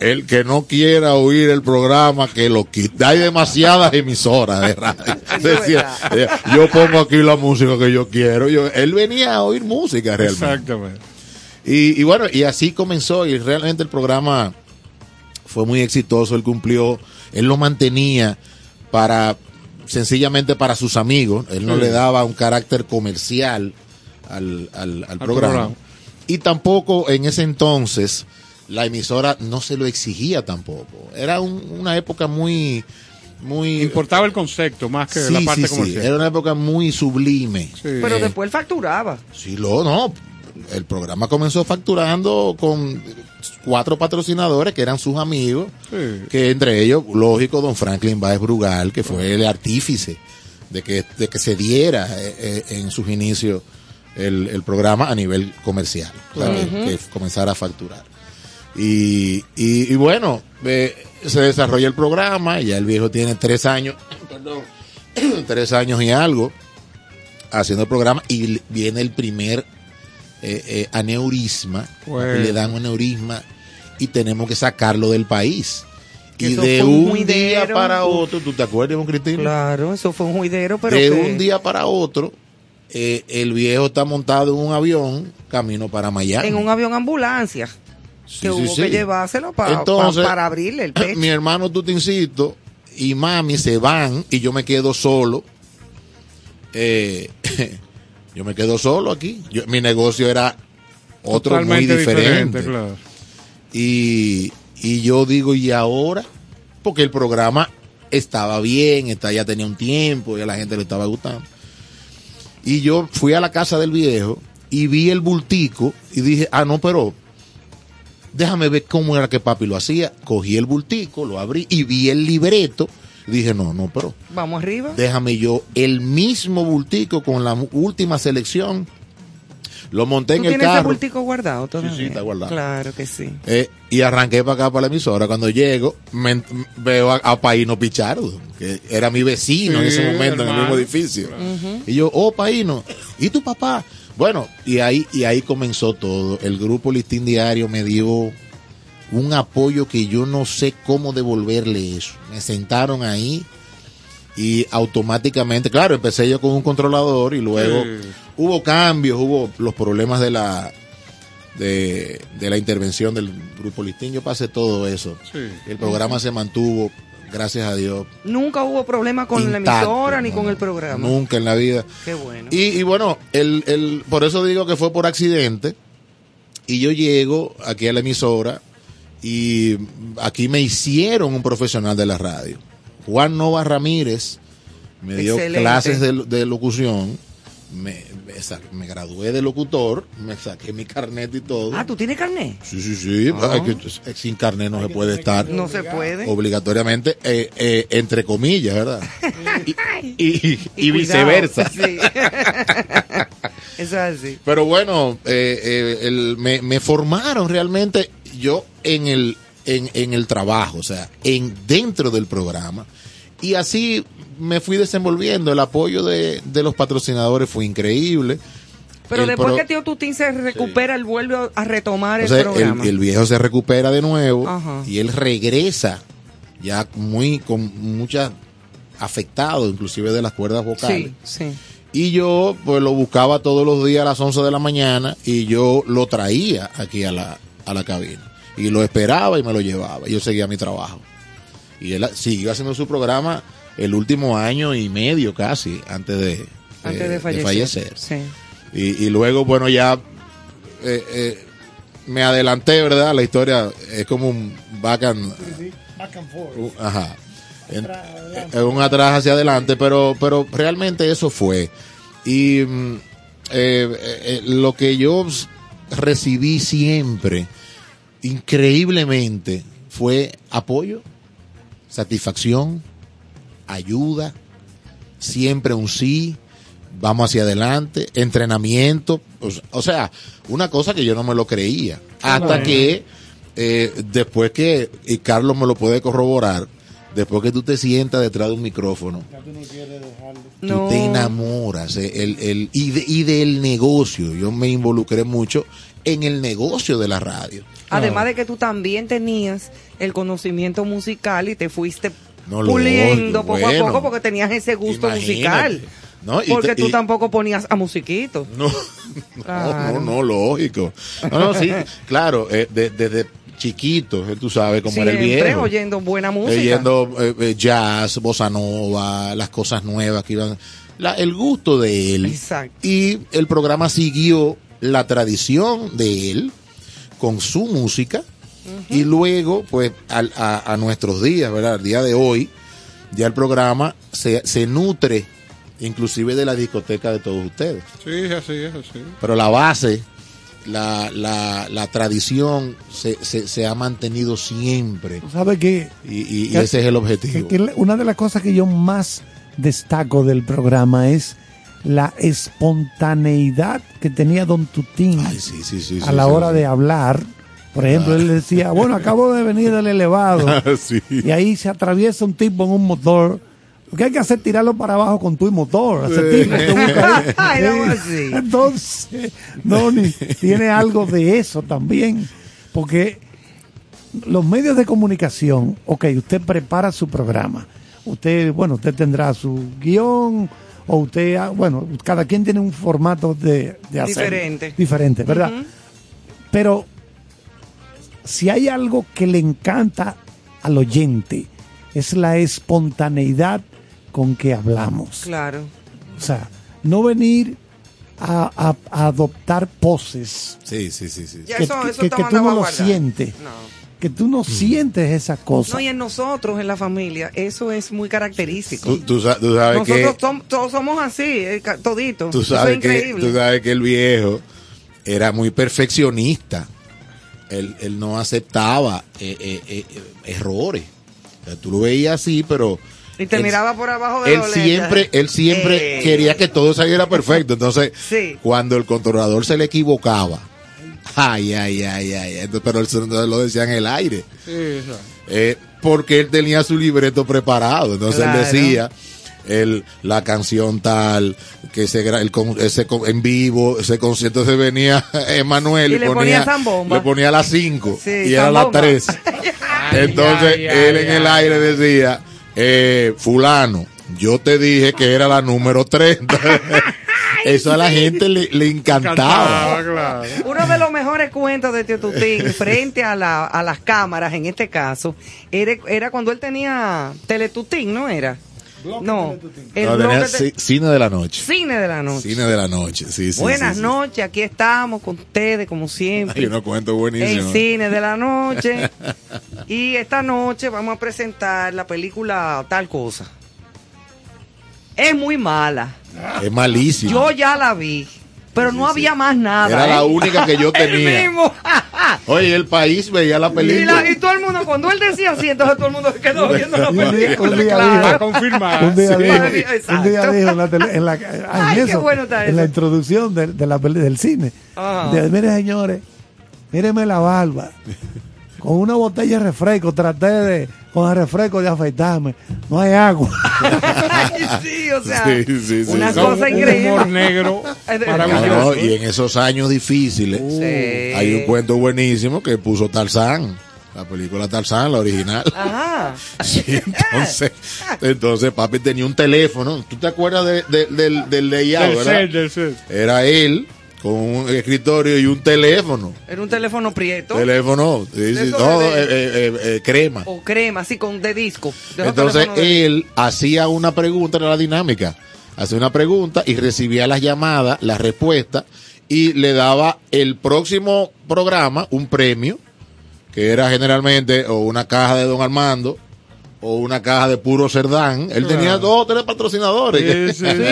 El que no quiera oír el programa, que lo quite. Hay demasiadas emisoras de radio. Decía, eh, yo pongo aquí la música que yo quiero. Yo, él venía a oír música realmente. Exactamente. Y, y bueno, y así comenzó y realmente el programa fue muy exitoso, él cumplió, él lo mantenía para, sencillamente para sus amigos, él no Sí. le daba un carácter comercial al, al- al programa. programa. Y tampoco en ese entonces la emisora no se lo exigía tampoco. Era un- una época muy, muy... Importaba el concepto más que Sí, la parte sí, sí, comercial. era una época muy sublime. Sí. Pero Eh, después facturaba. Sí, lo, no. El programa comenzó facturando con cuatro patrocinadores que eran sus amigos, Sí. que entre ellos, lógico, don Franklin Baez Brugal, que fue el artífice de que, de que se diera eh, eh, en sus inicios el, el programa a nivel comercial, o sea, que, que comenzara a facturar. Y, y, y bueno, eh, se desarrolla el programa, ya el viejo tiene tres años, perdón, tres años y algo haciendo el programa y viene el primer eh, eh, aneurisma, Bueno. le dan un aneurisma y tenemos que sacarlo del país. Y de un un día para otro, ¿tú te acuerdas, Cristina? Claro, eso fue un juidero, pero de que- un día para otro, eh, el viejo está montado en un avión camino para Miami. en un avión ambulancia. Sí, que sí, hubo sí. que llevárselo para, Entonces, para abrirle el pecho. Mi hermano Tutincito y mami se van y yo me quedo solo. Eh, yo me quedo solo aquí. Yo- mi negocio era otro Totalmente muy diferente. claro. Y, y yo digo, ¿y ahora? Porque el programa estaba bien, está, ya tenía un tiempo, y a la gente le estaba gustando. Y yo fui a la casa del viejo y vi el bultico y dije, ah, no, pero déjame ver cómo era que papi lo hacía. Cogí el bultico, lo abrí y vi el libreto. Dije, no, no, pero Vamos arriba. déjame yo el mismo bultico con la última selección. Lo monté ¿Tú en el tienes carro. bultico guardado todavía? sí, está guardado. Claro que sí. Eh, y arranqué para acá, para la emisora. Cuando llego, me, veo a, a Paino Pichardo, que era mi vecino en Sí, ese momento en el mismo edificio. Y yo, oh, Paino, ¿y tu papá? Bueno, y ahí, y ahí comenzó todo. El grupo Listín Diario me dio un apoyo que yo no sé cómo devolverle eso. Me sentaron ahí y automáticamente, claro, empecé yo con un controlador y luego Sí. hubo cambios, hubo los problemas de la de, de la intervención del grupo Listín. Yo pasé todo eso. El programa se mantuvo, gracias a Dios. Nunca hubo problema con la emisora ni no, con el programa. Nunca en la vida. Qué bueno. Y, y bueno, el, el, por eso digo que fue por accidente. Y yo llego aquí a la emisora y aquí me hicieron un profesional de la radio. Juan Nova Ramírez me dio Excelente. clases de, de locución. Me, me gradué de locutor, me saqué mi carnet y todo. Ah, ¿tú tienes carnet? Sí, sí, sí. Ah. Hay que- sin carnet no se puede estar No se puede. obligatoriamente, eh, eh, entre comillas, ¿verdad? y, y- viceversa. Sí. Eso es así. Pero bueno, eh, eh, el- me, me formaron realmente yo en el, en, en el trabajo, o sea, en dentro del programa. Y así me fui desenvolviendo. El apoyo de, de los patrocinadores fue increíble. Pero El después pro- que Tío Tutín se recupera, él vuelve a retomar o el programa. el, el viejo se recupera de nuevo Ajá. y él regresa ya muy con mucha afectado, inclusive de las cuerdas vocales. sí, sí. Y yo pues lo buscaba todos los días a las 11 de la mañana y yo lo traía aquí a la, a la cabina. Y lo esperaba y me lo llevaba. Y yo seguía mi trabajo. Y él siguió haciendo su programa el último año y medio casi antes de, Antes eh, de fallecer. fallecer. Sí. Y, y luego, bueno, ya eh, eh, me adelanté, ¿verdad? La historia es como un back and, Uh, Ajá. En- eh, un atrás hacia adelante, pero, pero realmente eso fue. Y mm, eh, eh, lo que yo recibí siempre, increíblemente, fue apoyo, satisfacción, ayuda, siempre un sí, vamos hacia adelante, entrenamiento, o s- o sea, una cosa que yo no me lo creía, hasta Bueno. que eh, después que, y Carlos me lo puede corroborar, después que tú te sientas detrás de un micrófono, No. tú te enamoras eh, el, el, y, de- y del negocio, yo me involucré mucho en el negocio de la radio. Además de que tú también tenías el conocimiento musical y te fuiste No, lo puliendo poco a bueno. poco porque tenías ese gusto Imagínate. musical. ¿no? Y Porque te- tú y- tampoco ponías a musiquitos. No, Claro. no, no, lógico. No, no, sí, claro, eh, de- desde chiquito, eh, tú sabes cómo era el Siempre viejo. oyendo buena música. Oyendo eh, eh, jazz, bossa nova, las cosas nuevas que iban. la- el gusto de él. Exacto. Y el programa siguió la tradición de él con su música. Y luego, pues, al- a, a nuestros días, ¿verdad? Al día de hoy, ya el programa se, se nutre inclusive de la discoteca de todos ustedes. Sí, es así, es así. Pero la base, la, la, la tradición se, se, se ha mantenido siempre. Tú sabes que, Y, y- ese es el objetivo. que una de las cosas que yo más destaco del programa es la espontaneidad que tenía Don Tutín Ay, sí, sí, sí, a sí, la sí, hora sí. de hablar. Por ejemplo, él decía, bueno, acabo de venir del elevado. Sí. Y ahí se atraviesa un tipo en un motor. Lo que hay que hacer es tirarlo para abajo con tu motor. Ese tipo te busca ahí. Ay, no, así. Entonces, Donny tiene algo de eso también. Porque los medios de comunicación, ok, usted prepara su programa. Usted, bueno, usted tendrá su guion o usted, ah, bueno, cada quien tiene un formato de, de hacer. Diferente. Diferente, ¿verdad? Pero si hay algo que le encanta al oyente, es la espontaneidad con que hablamos. Claro. O sea, no venir a, a- a adoptar poses Sí, sí, sí, sí. Que, eso, que- eso que- está que tú no lo sientes, No. que tú no sientes esa cosa. No, y en nosotros, en la familia, eso es muy característico. Tú, tú tú sabes Nosotros que som- todos somos así, eh, toditos. tú Eso es sabes que increíble. tú sabes que el viejo era muy perfeccionista. Él, él no aceptaba eh, eh, eh, eh, errores. O sea, tú lo veías así, pero y te él- miraba por abajo de él siempre, él siempre quería que todo saliera perfecto. Entonces, Sí. cuando el controlador se le equivocaba, ay, ay, ay, ay, pero él lo decía en el aire. Sí, porque él tenía su libreto preparado. Entonces Claro. él decía el, la canción tal, que ese, gra- el, con- ese con- en vivo, ese concierto se venía Emanuel Y y, le ponía, le ponía las 5 Sí, y era las zambomba. 3. Entonces ay, ay, él en el aire decía, eh, fulano, yo te dije que era la número 30. eso a la gente le, le encantaba. claro. Uno de los mejores cuentos de Tío Tutín frente a, la, a las cámaras, en este caso, era, era cuando él tenía Teletutín, ¿no era? No, el No, tenía de- ci- cine de la noche. cine de la noche. Cine de la noche, sí, sí. Buenas sí, sí. noches, aquí estamos con ustedes, como Hay siempre. unos cuentos En buenísimos. cine de la noche. y esta noche vamos a presentar la película Tal Cosa. Es muy mala. Es malísimo. Yo ya la vi, pero no había más nada. Era la ¿eh? única que yo tenía. mismo. Oye, el país veía la Y, película. la- y todo el mundo, cuando él decía así, entonces todo el mundo se quedó viendo la Un día- película. un día claro. dijo- confirmar. Un día, Sí. dijo, un día dijo en la, tele- en la- ah, Ay, en qué eso, bueno está en la introducción de, de la del cine. Ajá. De, mire, señores, míreme la barba. Con una botella de refresco, traté de, con el refresco de afeitarme. No hay agua. Ay, sí, o sea, Sí, sí, sí, una sí. cosa Un humor increíble. negro de- maravilloso. no, y en esos años difíciles, Sí. hay un cuento buenísimo que puso Tarzán. La película Tarzán, la original. Ajá. Sí, entonces, entonces papi tenía un teléfono. ¿Tú te acuerdas de- de- del, del layout, Del verdad? set, del set. Era él con un escritorio y un teléfono. Era un teléfono prieto Teléfono, sí, sí, no, de- eh, eh, eh, crema. o crema, así con de disco. De Entonces de- él hacía una pregunta, era la dinámica. Hacía una pregunta y recibía las llamadas, las respuestas y le daba el próximo programa un premio, que era generalmente o una caja de Don Armando o una caja de puro Cerdán. Él tenía dos o tres patrocinadores. Sí, sí. Sí,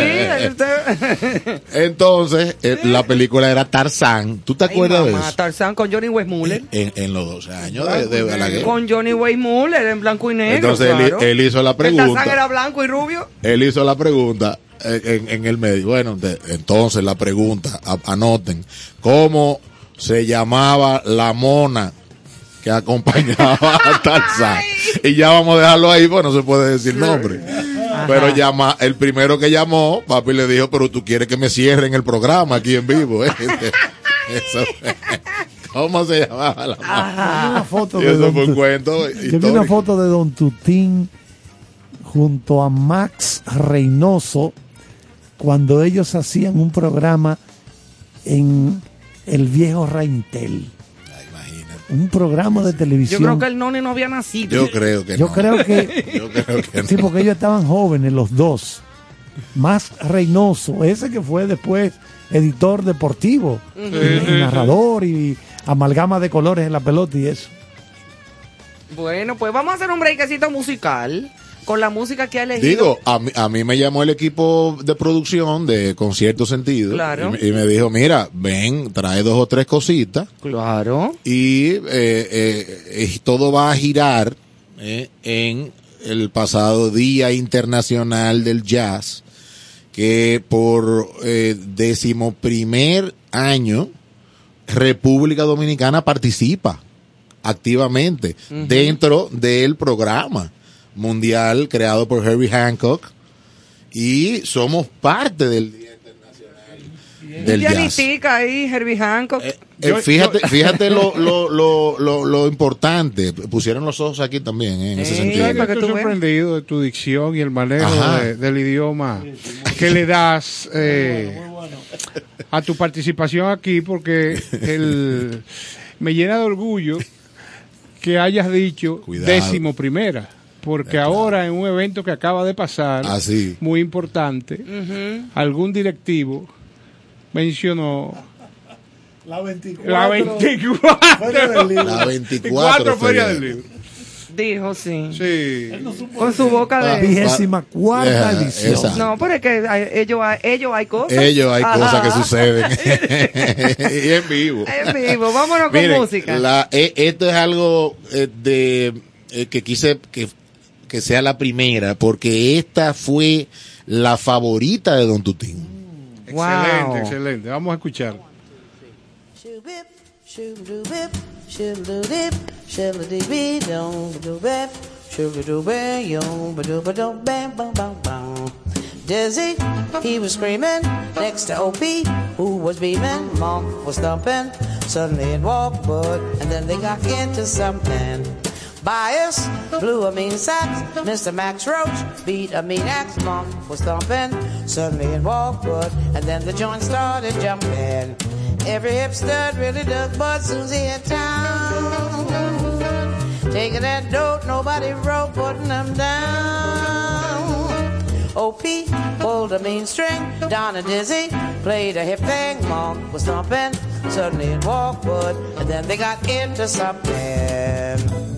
Entonces, eh, la película era Tarzán. ¿Tú te Ay, acuerdas de eso? Tarzán con Johnny Weissmuller. En, en los 12 años de, de Balaguer. Con Johnny Weissmuller en blanco y negro. Entonces él, claro. él hizo la El Tarzán pregunta. era blanco y rubio. Él hizo la pregunta eh, en, en el medio. Bueno, de- entonces la pregunta, a- anoten, ¿cómo se llamaba la mona que acompañaba a Tarzán? Y ya vamos a dejarlo ahí, pues no se puede decir nombre. Pero llama, el primero que llamó, papi le dijo, pero tú quieres que me cierren el programa aquí en vivo. ¿eh? Eso fue. ¿Cómo se llamaba la una foto Y de eso Don fue un Tu- cuento Yo vi una foto de Don Tutín junto a Max Reynoso cuando ellos hacían un programa en el viejo Reintel. Un programa de Yo televisión. creo que el Noni no había nacido. Yo creo que Yo no. creo que Yo creo que no. sí, porque ellos estaban jóvenes los dos. Más Reynoso, ese que fue después editor deportivo, y- y narrador y amalgama de colores en la pelota y eso. Bueno, pues vamos a hacer un breakcito musical con la música que ha elegido. Digo, a mí, a mí me llamó el equipo de producción de Concierto Sentido Claro. y, me- y me dijo, mira, ven, trae dos o tres cositas Claro. y eh, eh, eh, todo va a girar eh, en el pasado Día Internacional del Jazz, que por eh, decimoprimer año República Dominicana participa activamente dentro del programa mundial creado por Herbie Hancock y somos parte del Día Internacional del Jazz. Pianistica ahí, Herbie Hancock. Eh, eh, fíjate, fíjate lo, lo, lo, lo, lo importante. Pusieron los ojos aquí también, eh, en ese sentido. para que Estoy tú veas. sorprendido de tu dicción y el manejo de- del idioma que le das eh, a tu participación aquí, porque el, me llena de orgullo que hayas dicho Cuidado. décimo primera, porque ahora en un evento que acaba de pasar, Así. muy importante, algún directivo mencionó La 24. la 24. Feria del Libro. La 24 Feria del Libro. Dijo sí. Sí. Con su boca La de... vigésima cuarta Esa, edición. esa. No, pero es que hay- ellos hay, ellos hay cosas. Ellos hay Ajá. cosas que suceden. y en vivo. En vivo, vámonos con Miren, música. la- eh, esto es algo eh, de eh, que quise que, que sea la primera, porque esta fue la favorita de Don Tutín. Excelente, Wow. excelente. Vamos a escuchar. Dizzy, he was screaming next to OP, who was beaming. Mom was thumping. Suddenly it walked, but and then they got into something. Bias, blue a mean sax, Mr. Max Roach beat a mean axe, monk was thumping, suddenly in Walkwood, and then the joint started jumping. Every hipster really dug Bud Susie in town. Taking that dope, nobody wrote, putting them down. OP pulled a mean string, Donna Dizzy played a hip thing, Monk was thumping, suddenly in Walkwood, and then they got into something.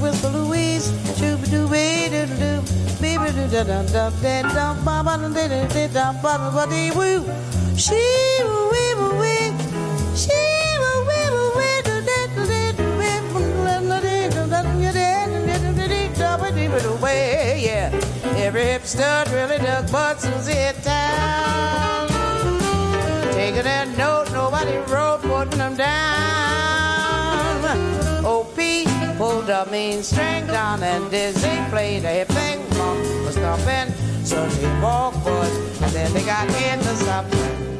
with Louise. Shooby dooby doo doo. Baby doo da da da da da ba ba da da da da ba ba dee woo. She woo wee woo wee. She woo wee woo yeah, every hipster really dug but in Town. Taking that note, nobody wrote, putting them down. OP pulled a mean string down and Dizzy played a hip thing. Monk was thumping, so he walked foot, and then they got into something.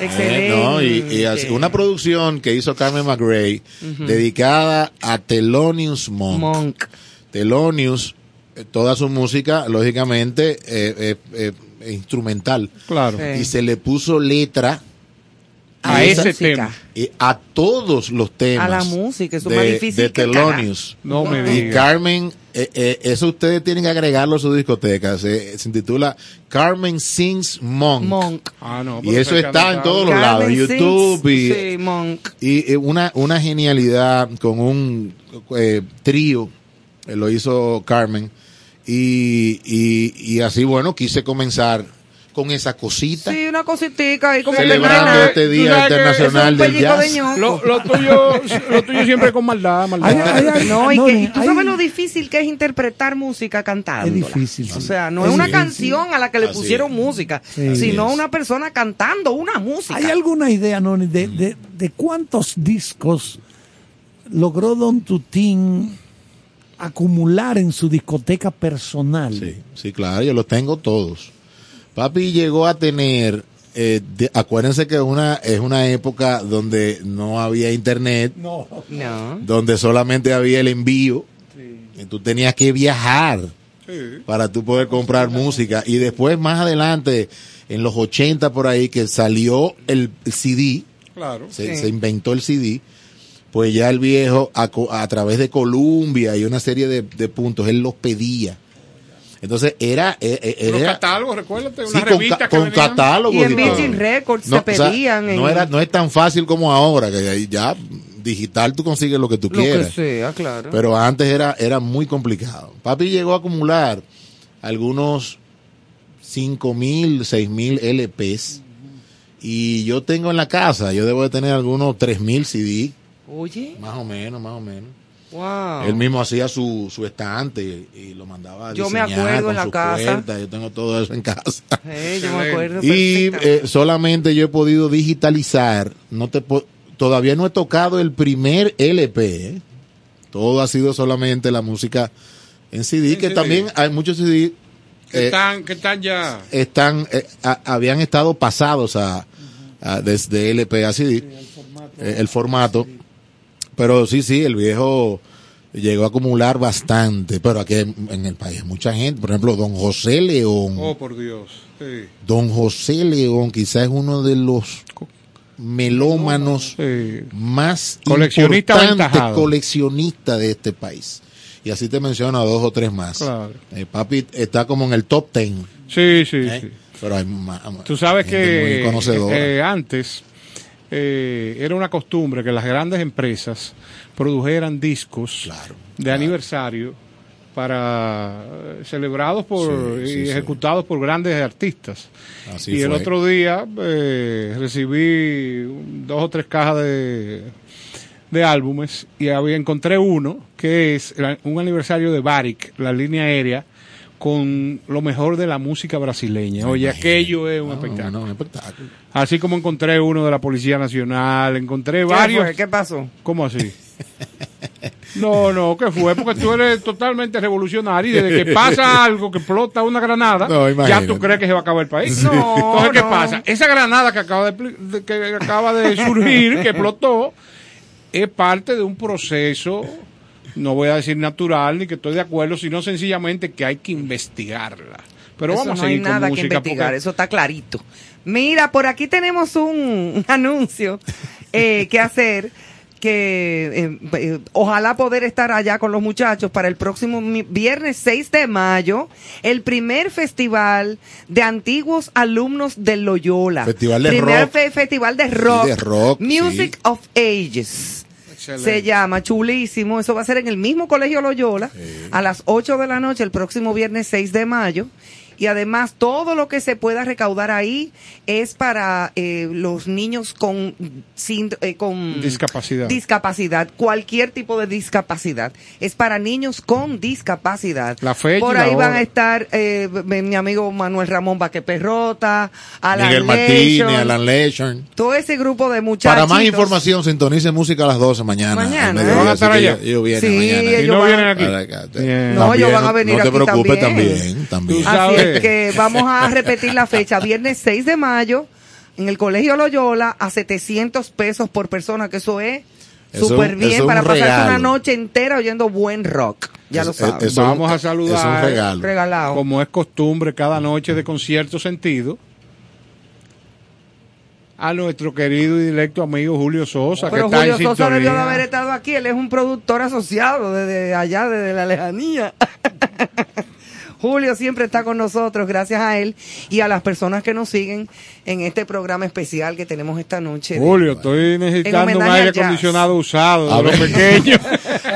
Excelente. Eh, no, y, una producción que hizo Carmen McRae dedicada a Thelonious Monk. Monk. Thelonious, eh, toda su música, lógicamente, eh, eh, eh, instrumental. Claro. Sí. Y se le puso letra A ese tema. y a todos los temas. A la música, es de, más difícil de que Thelonious. No me Y. Carmen, eh, eh, eso ustedes tienen que agregarlo a su discoteca. Se, se intitula Carmen Sings Monk. Monk. Ah, no, Y eso está en todos los lados, Carmen YouTube Sings, y, sí, Monk. y, eh, una, una genialidad con un eh, trío, eh, lo hizo Carmen, y, y, y así, bueno, quise comenzar con esa cosita, Sí, una cositica ahí como celebrando que este Día Internacional del de Jazz. ñoco. Lo, lo tuyo, lo tuyo siempre con maldad, maldad. No, y, no, que, y tú hay- sabes lo difícil que es interpretar música cantando. Es difícil, O sea, no Es es una difícil. canción a la que le Así pusieron es. música, Sí. sino es. una persona cantando una música. ¿Hay alguna idea, Noni, de, de, de cuántos discos logró Don Tutín acumular en su discoteca personal? Sí, sí, claro, yo los tengo todos. Papi llegó a tener, eh, de- acuérdense que una, es una época donde no había internet, No. No. donde solamente había el envío, y tú tenías que viajar para tú poder comprar música. Y después, más adelante, en los 80 por ahí, que salió el CD, Claro. se, Sí. se inventó el CD, pues ya el viejo, a, a través de Columbia y una serie de, de puntos, él los pedía. Entonces era... eh, eh, Los era catálogos, recuérdate, sí, con, ca- que con catálogos Y en todo. Virgin Records No, se o sea, pedían. en- no, era, no es tan fácil como ahora, que ya digital tú consigues lo que tú Lo que quieras. sea, claro. Pero antes era, era muy complicado. Papi llegó a acumular algunos 5 mil, 6 mil LPs. Y yo tengo en la casa, yo debo de tener algunos 3 mil CD, Oye, más o menos, más o menos. Wow. Él mismo hacía su, su estante y, y lo mandaba a Yo me acuerdo con en la casa. puertas, Yo tengo todo eso en casa. Eh, yo me acuerdo Y eh, solamente yo he podido digitalizar, no te po- todavía no he tocado el primer LP, ¿eh? todo ha sido solamente la música en CD, que CD. también hay muchos CD ¿Qué eh, están, qué están ya? están eh, a- habían estado pasados a, a- desde LP a CD, eh, el formato, pero sí, sí, el viejo llegó a acumular bastante, pero aquí en, el país hay mucha gente, por ejemplo, don José León. Oh, por Dios. Sí. Don José León quizás es uno de los melómanos Sí. más Coleccionista importantes coleccionistas de este país. Y así te menciono a dos o tres más. Claro. Eh, papi está como en el top ten. Sí, sí, ¿eh? sí. Pero hay más. Tú sabes que eh, antes eh, era una costumbre que las grandes empresas produjeran discos Claro, de aniversario para eh, celebrados por Sí, sí, y sí. ejecutados por grandes artistas. Así y el otro día eh, recibí dos o tres cajas de de álbumes y había, encontré uno que es el- un aniversario de Baric, la línea aérea, con lo mejor de la música brasileña. Oye, Imagínate. aquello es un No, espectáculo. no, un espectáculo. Así como encontré uno de la Policía Nacional, encontré ¿Qué varios. fue? ¿Qué pasó? ¿Cómo así? No, no, ¿qué fue? Porque tú eres totalmente revolucionario y desde que pasa algo, que explota una granada, No, ya tú crees que se va a acabar el país. No, Entonces, ¿qué no. pasa? Esa granada que acaba de- que acaba de surgir, que explotó, es parte de un proceso, no voy a decir natural, ni que estoy de acuerdo, sino sencillamente que hay que investigarla. Pero Eso vamos no a hay seguir con nada que música investigar, porque- eso está clarito. Mira, por aquí tenemos un, un anuncio eh, que hacer que eh, eh, ojalá poder estar allá con los muchachos para el próximo mi- viernes 6 de mayo, el primer festival de antiguos alumnos de Loyola. Festival de primer rock. fe- festival de rock. de rock, Music sí. of Ages. Excelente. Se llama chulísimo. Eso va a ser en el mismo colegio Loyola a las 8 de la noche el próximo viernes 6 de mayo. Y además todo lo que se pueda recaudar ahí es para eh, los niños con, eh, con Discapacidad. discapacidad, cualquier tipo de discapacidad. Es para niños con discapacidad. La fecha Por ahí van hora. a estar eh, mi amigo Manuel Ramón Baqueperrota, Alan Miguel Martínez, Alan Lechon. todo ese grupo de muchachos. Para más información, sintonice música a las 12 mañana. Mañana, ¿eh? ¿Van a así estar que allá? ellos- vienen Sí, mañana. Y no van- vienen aquí. Acá. No, ellos van a no- venir No te aquí preocupes, también. también. también. Tú Así sabes. Es que vamos a repetir la fecha, viernes 6 de mayo, en el Colegio Loyola, a 700 pesos por persona, que eso es súper bien es para un regalo. una noche entera oyendo buen rock. Ya lo sabes. Vamos a es un saludar. regalo. Regalado. Como es costumbre cada noche de concierto sentido. A nuestro querido y directo amigo Julio Sosa, Pero que está Julio en Sosa debió de sintonía. haber estado aquí. Él es un productor asociado desde allá, desde la lejanía. Julio siempre está con nosotros, gracias a él y a las personas que nos siguen en este programa especial que tenemos esta noche. de- Julio, estoy necesitando un aire acondicionado usado, A de los ver. pequeños.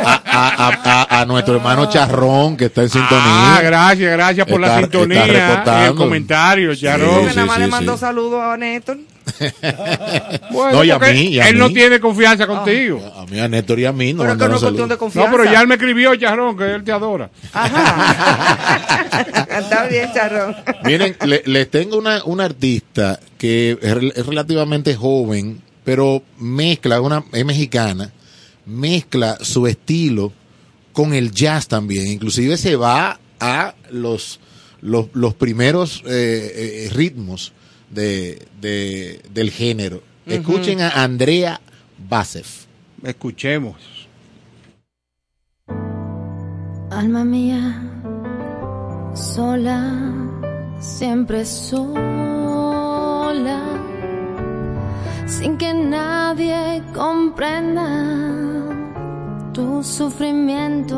A, a- a- a- a nuestro hermano Charrón, que está en sintonía. Ah, gracias, gracias por la sintonía y el comentario, Charón. Porque Sí, nada más sí, le sí. mandó saludos a Néstor. Bueno, No, y a mí, y a él no tiene confianza contigo. A mí, a Néstor y a mí. No, pero que no es cuestión de confianza. No, pero ya él me escribió, Charón, que él te adora. Ajá. Está bien, Charrón. Miren, le- les tengo una, una artista que es relativamente joven, pero mezcla, una, es mexicana, mezcla su estilo con el jazz también. Inclusive se va a los, los, los primeros eh, eh, ritmos de, de- del género. Escuchen a Andrea Basef. Escuchemos. Alma mía, sola, siempre sola, sin que nadie comprenda tu sufrimiento,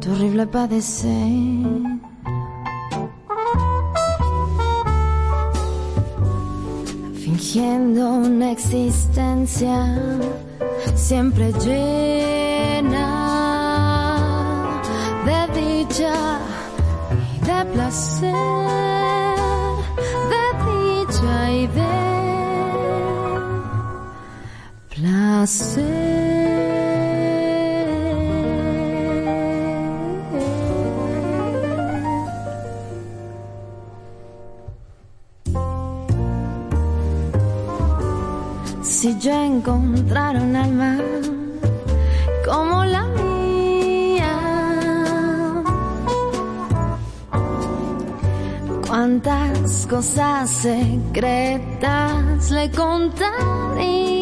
tu horrible padecer. Fingiendo una existencia siempre llena de dicha y de placer, de dicha y de placer. Si yo encontrara un alma como la mía, cuántas cosas secretas le contaría.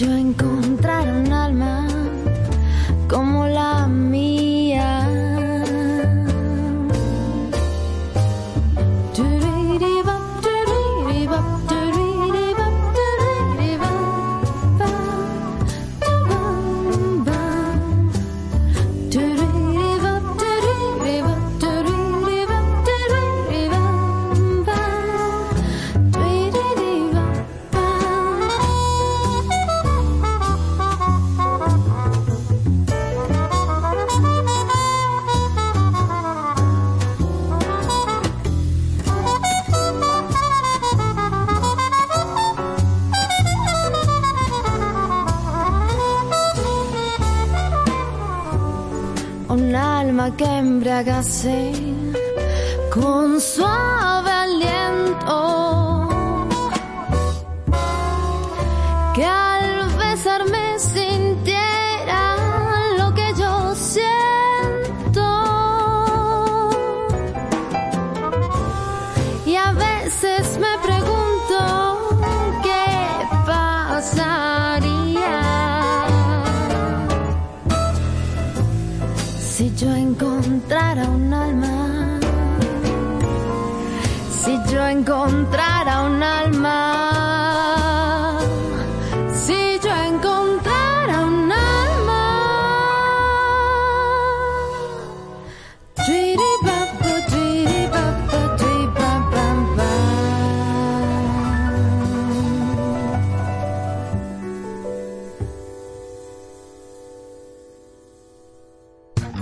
Si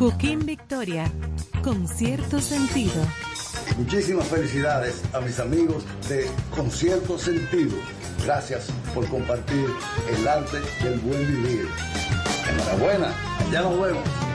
Cooking Victoria, con cierto sentido. Muchísimas felicidades a mis amigos de Concierto Sentido. Gracias por compartir el arte del buen vivir. Enhorabuena, ya nos vemos.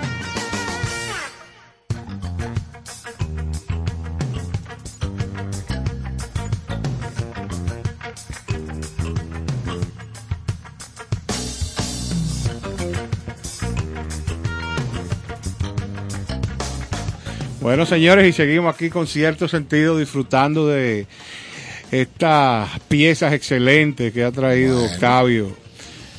Bueno, señores, y seguimos aquí con cierto sentido disfrutando de estas piezas excelentes que ha traído Octavio.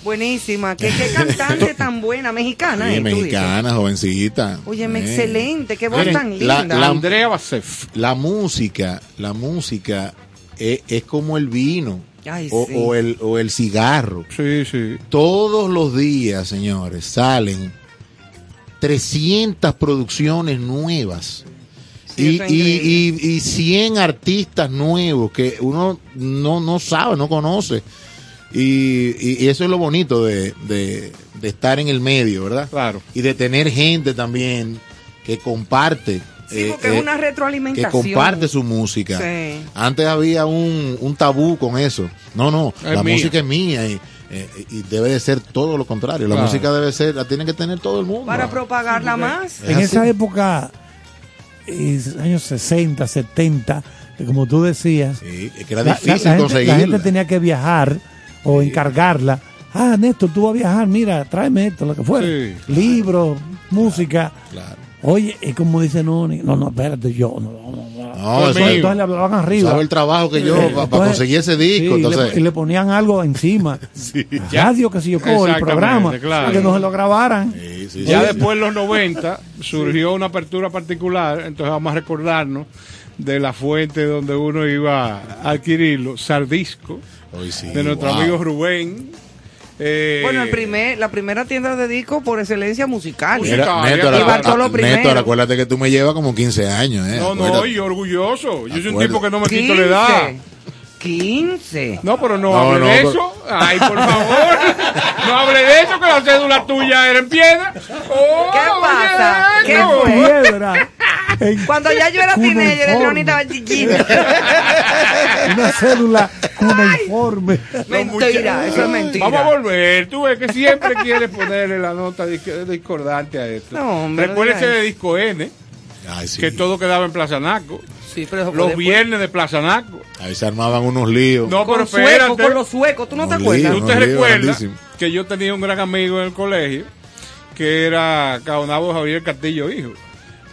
Buenísima. ¿Qué, qué cantante tan buena, mexicana. Sí, eh, mexicana, jovencita. Óyeme, Eh. excelente. Qué voz Miren, tan la- linda. la- Andrea Basef. La música, la música es, es como el vino Ay, o, sí. o el, o el cigarro. Sí, sí. Todos los días, señores, salen 300 producciones nuevas. Sí, y, y, y, y 100 artistas nuevos que uno no, no sabe, no conoce. Y, eso es lo bonito de, de- de estar en el medio, ¿verdad? Claro. Y de tener gente también que comparte. Sí, eh, porque es eh, una que retroalimentación. comparte su música. Sí. Antes había un, un tabú con eso. No, no, Es la mía. música es mía. Y, Eh, y debe de ser todo lo contrario. La Claro. música debe ser, la tiene que tener todo el mundo. Para propagarla más. En esa época, eh, años 60, 70, que como tú decías, que era la- difícil la, gente, la conseguirla. gente tenía que viajar o encargarla. Ah, Néstor, tú vas a viajar, mira, tráeme esto, lo que fuera. Libros, música. Oye, es como dice Noni, no, no, espérate, yo, no, no, no. No, entonces, eso- entonces le hablaban arriba. ¿Sabe el trabajo que yo Eh, pa- pa entonces, conseguir ese disco? sí, y le- entonces- y, le, ponían algo encima. Radio, que si yo, el Exactamente, programa, claro. para que no se lo grabaran. Ya después en los 90 surgió una apertura particular, entonces vamos a recordarnos de la fuente donde uno iba a adquirirlo, Sardisco, de nuestro wow. amigo Rubén. Eh, Bueno, el primer, la primera tienda de disco por excelencia musical. Mira, y Bartolo primero. Néstor, acuérdate que tú me llevas como 15 años, ¿eh? no, no, y orgulloso. Yo soy un tipo que no me quito la edad. 15. No, pero no, No, hable no, de pero- eso. Ay, por favor. no hable de eso, que la cédula tuya era en piedra. Oh, ¿Qué pasa? ¿Qué fue? Cuando ya yo era teenager, el León estaba chiquito. Una cédula cuneiforme. Mentira, eso es mentira. Vamos a volver. Tú ves que siempre quieres ponerle la nota dis- discordante a esto. No, hombre, Recuérdese de Disco N, que todo quedaba en Plaza Naco. Sí, pero Los después. viernes de Plaza Naco. Ahí se armaban unos líos. No, pero Con sueco, espérate. con los suecos, ¿tú no te acuerdas? líos, ¿Tú te recuerdas que yo tenía un gran amigo en el colegio que era Caonabo Javier Castillo Hijo?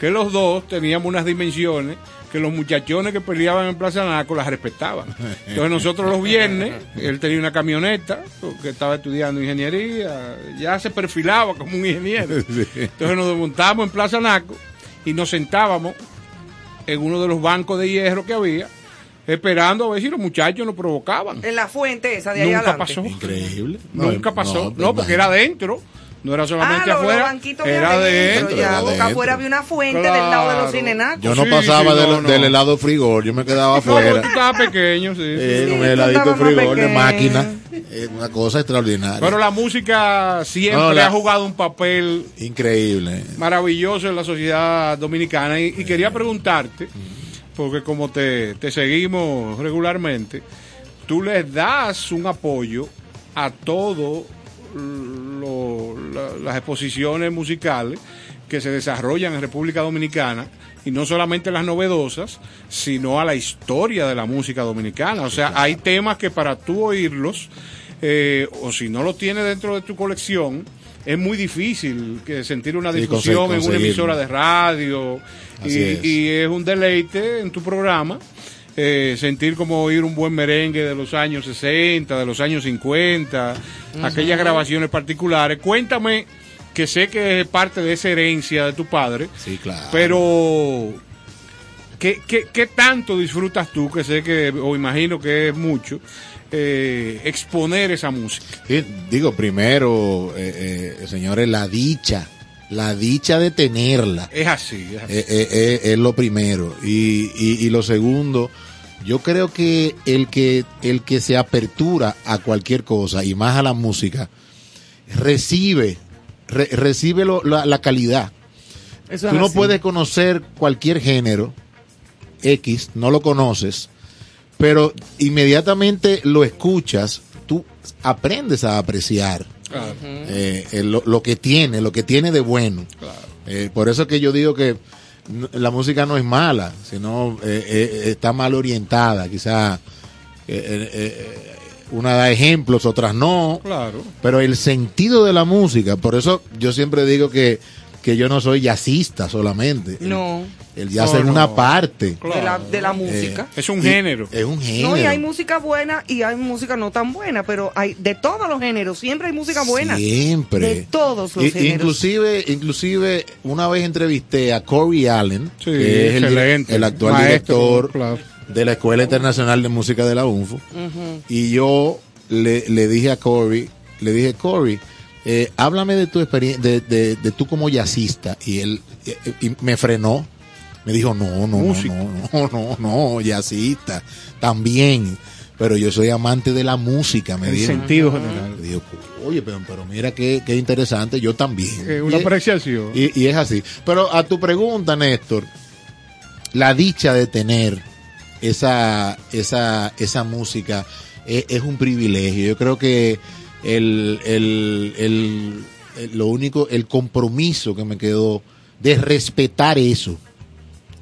Que los dos teníamos unas dimensiones que los muchachones que peleaban en Plaza Naco las respetaban. Entonces nosotros los viernes, él tenía una camioneta, que estaba estudiando ingeniería, ya se perfilaba como un ingeniero. Entonces nos desmontamos en Plaza Naco y nos sentábamos en uno de los bancos de hierro que había, esperando a ver si los muchachos nos provocaban. En la fuente esa de ahí Nunca adelante. pasó. Increíble. Nunca No, pasó. no, No, pero porque era adentro. No era Ah, solamente los, los afuera. banquitos de era adentro, adentro. ya, era boca adentro. afuera había una fuente del lado de los Claro. cinenacos. Yo no Sí, pasaba sí, del, no, no. del helado frigor, yo me quedaba No, afuera. tú estabas pequeño, sí. Eh, sí. tú el heladito frigor de máquina. Es una cosa extraordinaria. Pero la música siempre No, la- ha jugado un papel Increíble. maravilloso en la sociedad dominicana. Y, y quería preguntarte, porque como te, te seguimos regularmente, tú les das un apoyo a todo lo- la- las exposiciones musicales que se desarrollan en República Dominicana y no solamente las novedosas, sino a la historia de la música dominicana. O sea, hay temas que para tú oírlos, eh, o si no lo tienes dentro de tu colección, es muy difícil que sentir una Sí, difusión conse- en una emisora de radio y Así es. y es un deleite en tu programa eh, sentir como oír un buen merengue de los años 60, de los años 50, aquellas grabaciones particulares. Cuéntame, que sé que es parte de esa herencia de tu padre, Sí, claro. pero ¿qué, qué, qué tanto disfrutas tú, que sé que, o imagino que es mucho, eh, exponer esa música? Sí, digo, primero, eh, eh, señores, la dicha, la dicha de tenerla. Es así, es así. Eh, eh, eh, es lo primero. Y, y, y lo segundo, yo creo que el que el que se apertura a cualquier cosa y más a la música recibe re- recibe lo- la, la calidad. Eso Tú no así. puedes conocer cualquier género X, no lo conoces, pero inmediatamente lo escuchas, tú aprendes a apreciar Claro. eh, eh, lo, lo que tiene, lo que tiene de bueno. Eh, por eso que yo digo que la música no es mala, sino eh, está mal orientada. Quizá eh, una da ejemplos, otras no. Claro. Pero el sentido de la música, por eso yo siempre digo que, que yo no soy jazzista solamente. No. El jazz No, es una no. parte. De la, de la música. Es un género. Es un género. No, y hay música buena y hay música no tan buena, pero hay de todos los géneros, siempre hay música buena. Siempre. De todos los I- géneros. Inclusive, inclusive una vez entrevisté a Corey Allen, Sí, que es el, actual Maestro, director claro. de la Escuela Internacional de Música de la. Ujú. Y yo le, le dije a Corey, le dije, Corey, eh, háblame de tu experiencia, de, de, de tú como jazzista. Y él eh, eh, y me frenó. Me dijo, no, no, no, no, no, no, no, jazzista, también. Pero yo soy amante de la música, me En dijo. sentido general. Oye, pero, pero mira qué, qué interesante, yo también. Eh, una Y- apreciación. y, y es así. Pero a tu pregunta, Néstor, la dicha de tener esa, esa, esa música es, es un privilegio. Yo creo que, el, el, el- el- lo único, el compromiso que me quedó de respetar eso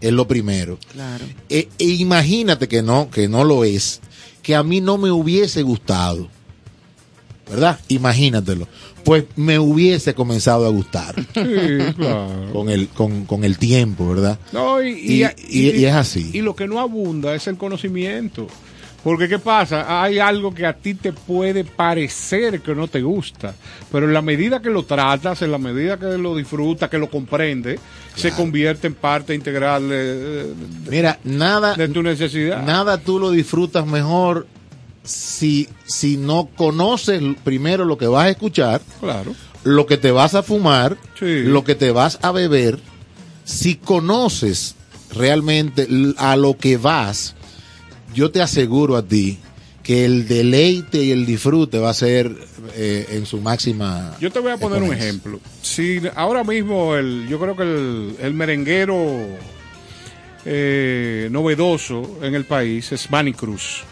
es lo primero. Claro. E, e imagínate que no, que no lo es, que a mí no me hubiese gustado, ¿verdad? Imagínatelo. Pues me hubiese comenzado a gustar Sí, claro. con el, con, con el tiempo, ¿verdad? No, y, Y- y- y es así. Y lo que no abunda es el conocimiento. Porque ¿qué pasa? Hay algo que a ti te puede parecer que no te gusta, pero en la medida que lo tratas, en la medida que lo disfrutas, que lo comprendes, se convierte en parte integral de, de- Mira, nada, de tu necesidad. nada tú lo disfrutas mejor si, si no conoces primero lo que vas a escuchar, Claro. lo que te vas a fumar, Sí. lo que te vas a beber, si conoces realmente a lo que vas, yo te aseguro a ti que el deleite y el disfrute va a ser eh, en su máxima. Yo te voy a poner un ejemplo. Si ahora mismo el, yo creo que el, el merenguero eh, novedoso en el país es Manny Cruz.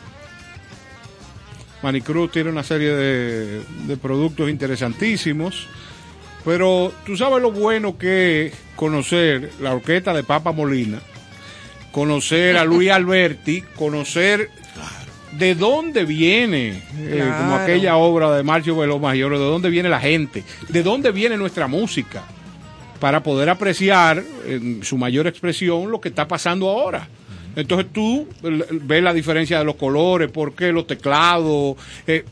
Manny Cruz tiene una serie de, de productos interesantísimos, pero tú sabes lo bueno que es conocer la orquesta de Papa Molina, conocer a Luis Alberti, conocer de dónde viene, eh, como aquella obra de Marcio Velo Mayor, de dónde viene la gente, de dónde viene nuestra música, para poder apreciar en su mayor expresión lo que está pasando ahora. Entonces tú ves la diferencia de los colores, por qué los teclados. eh,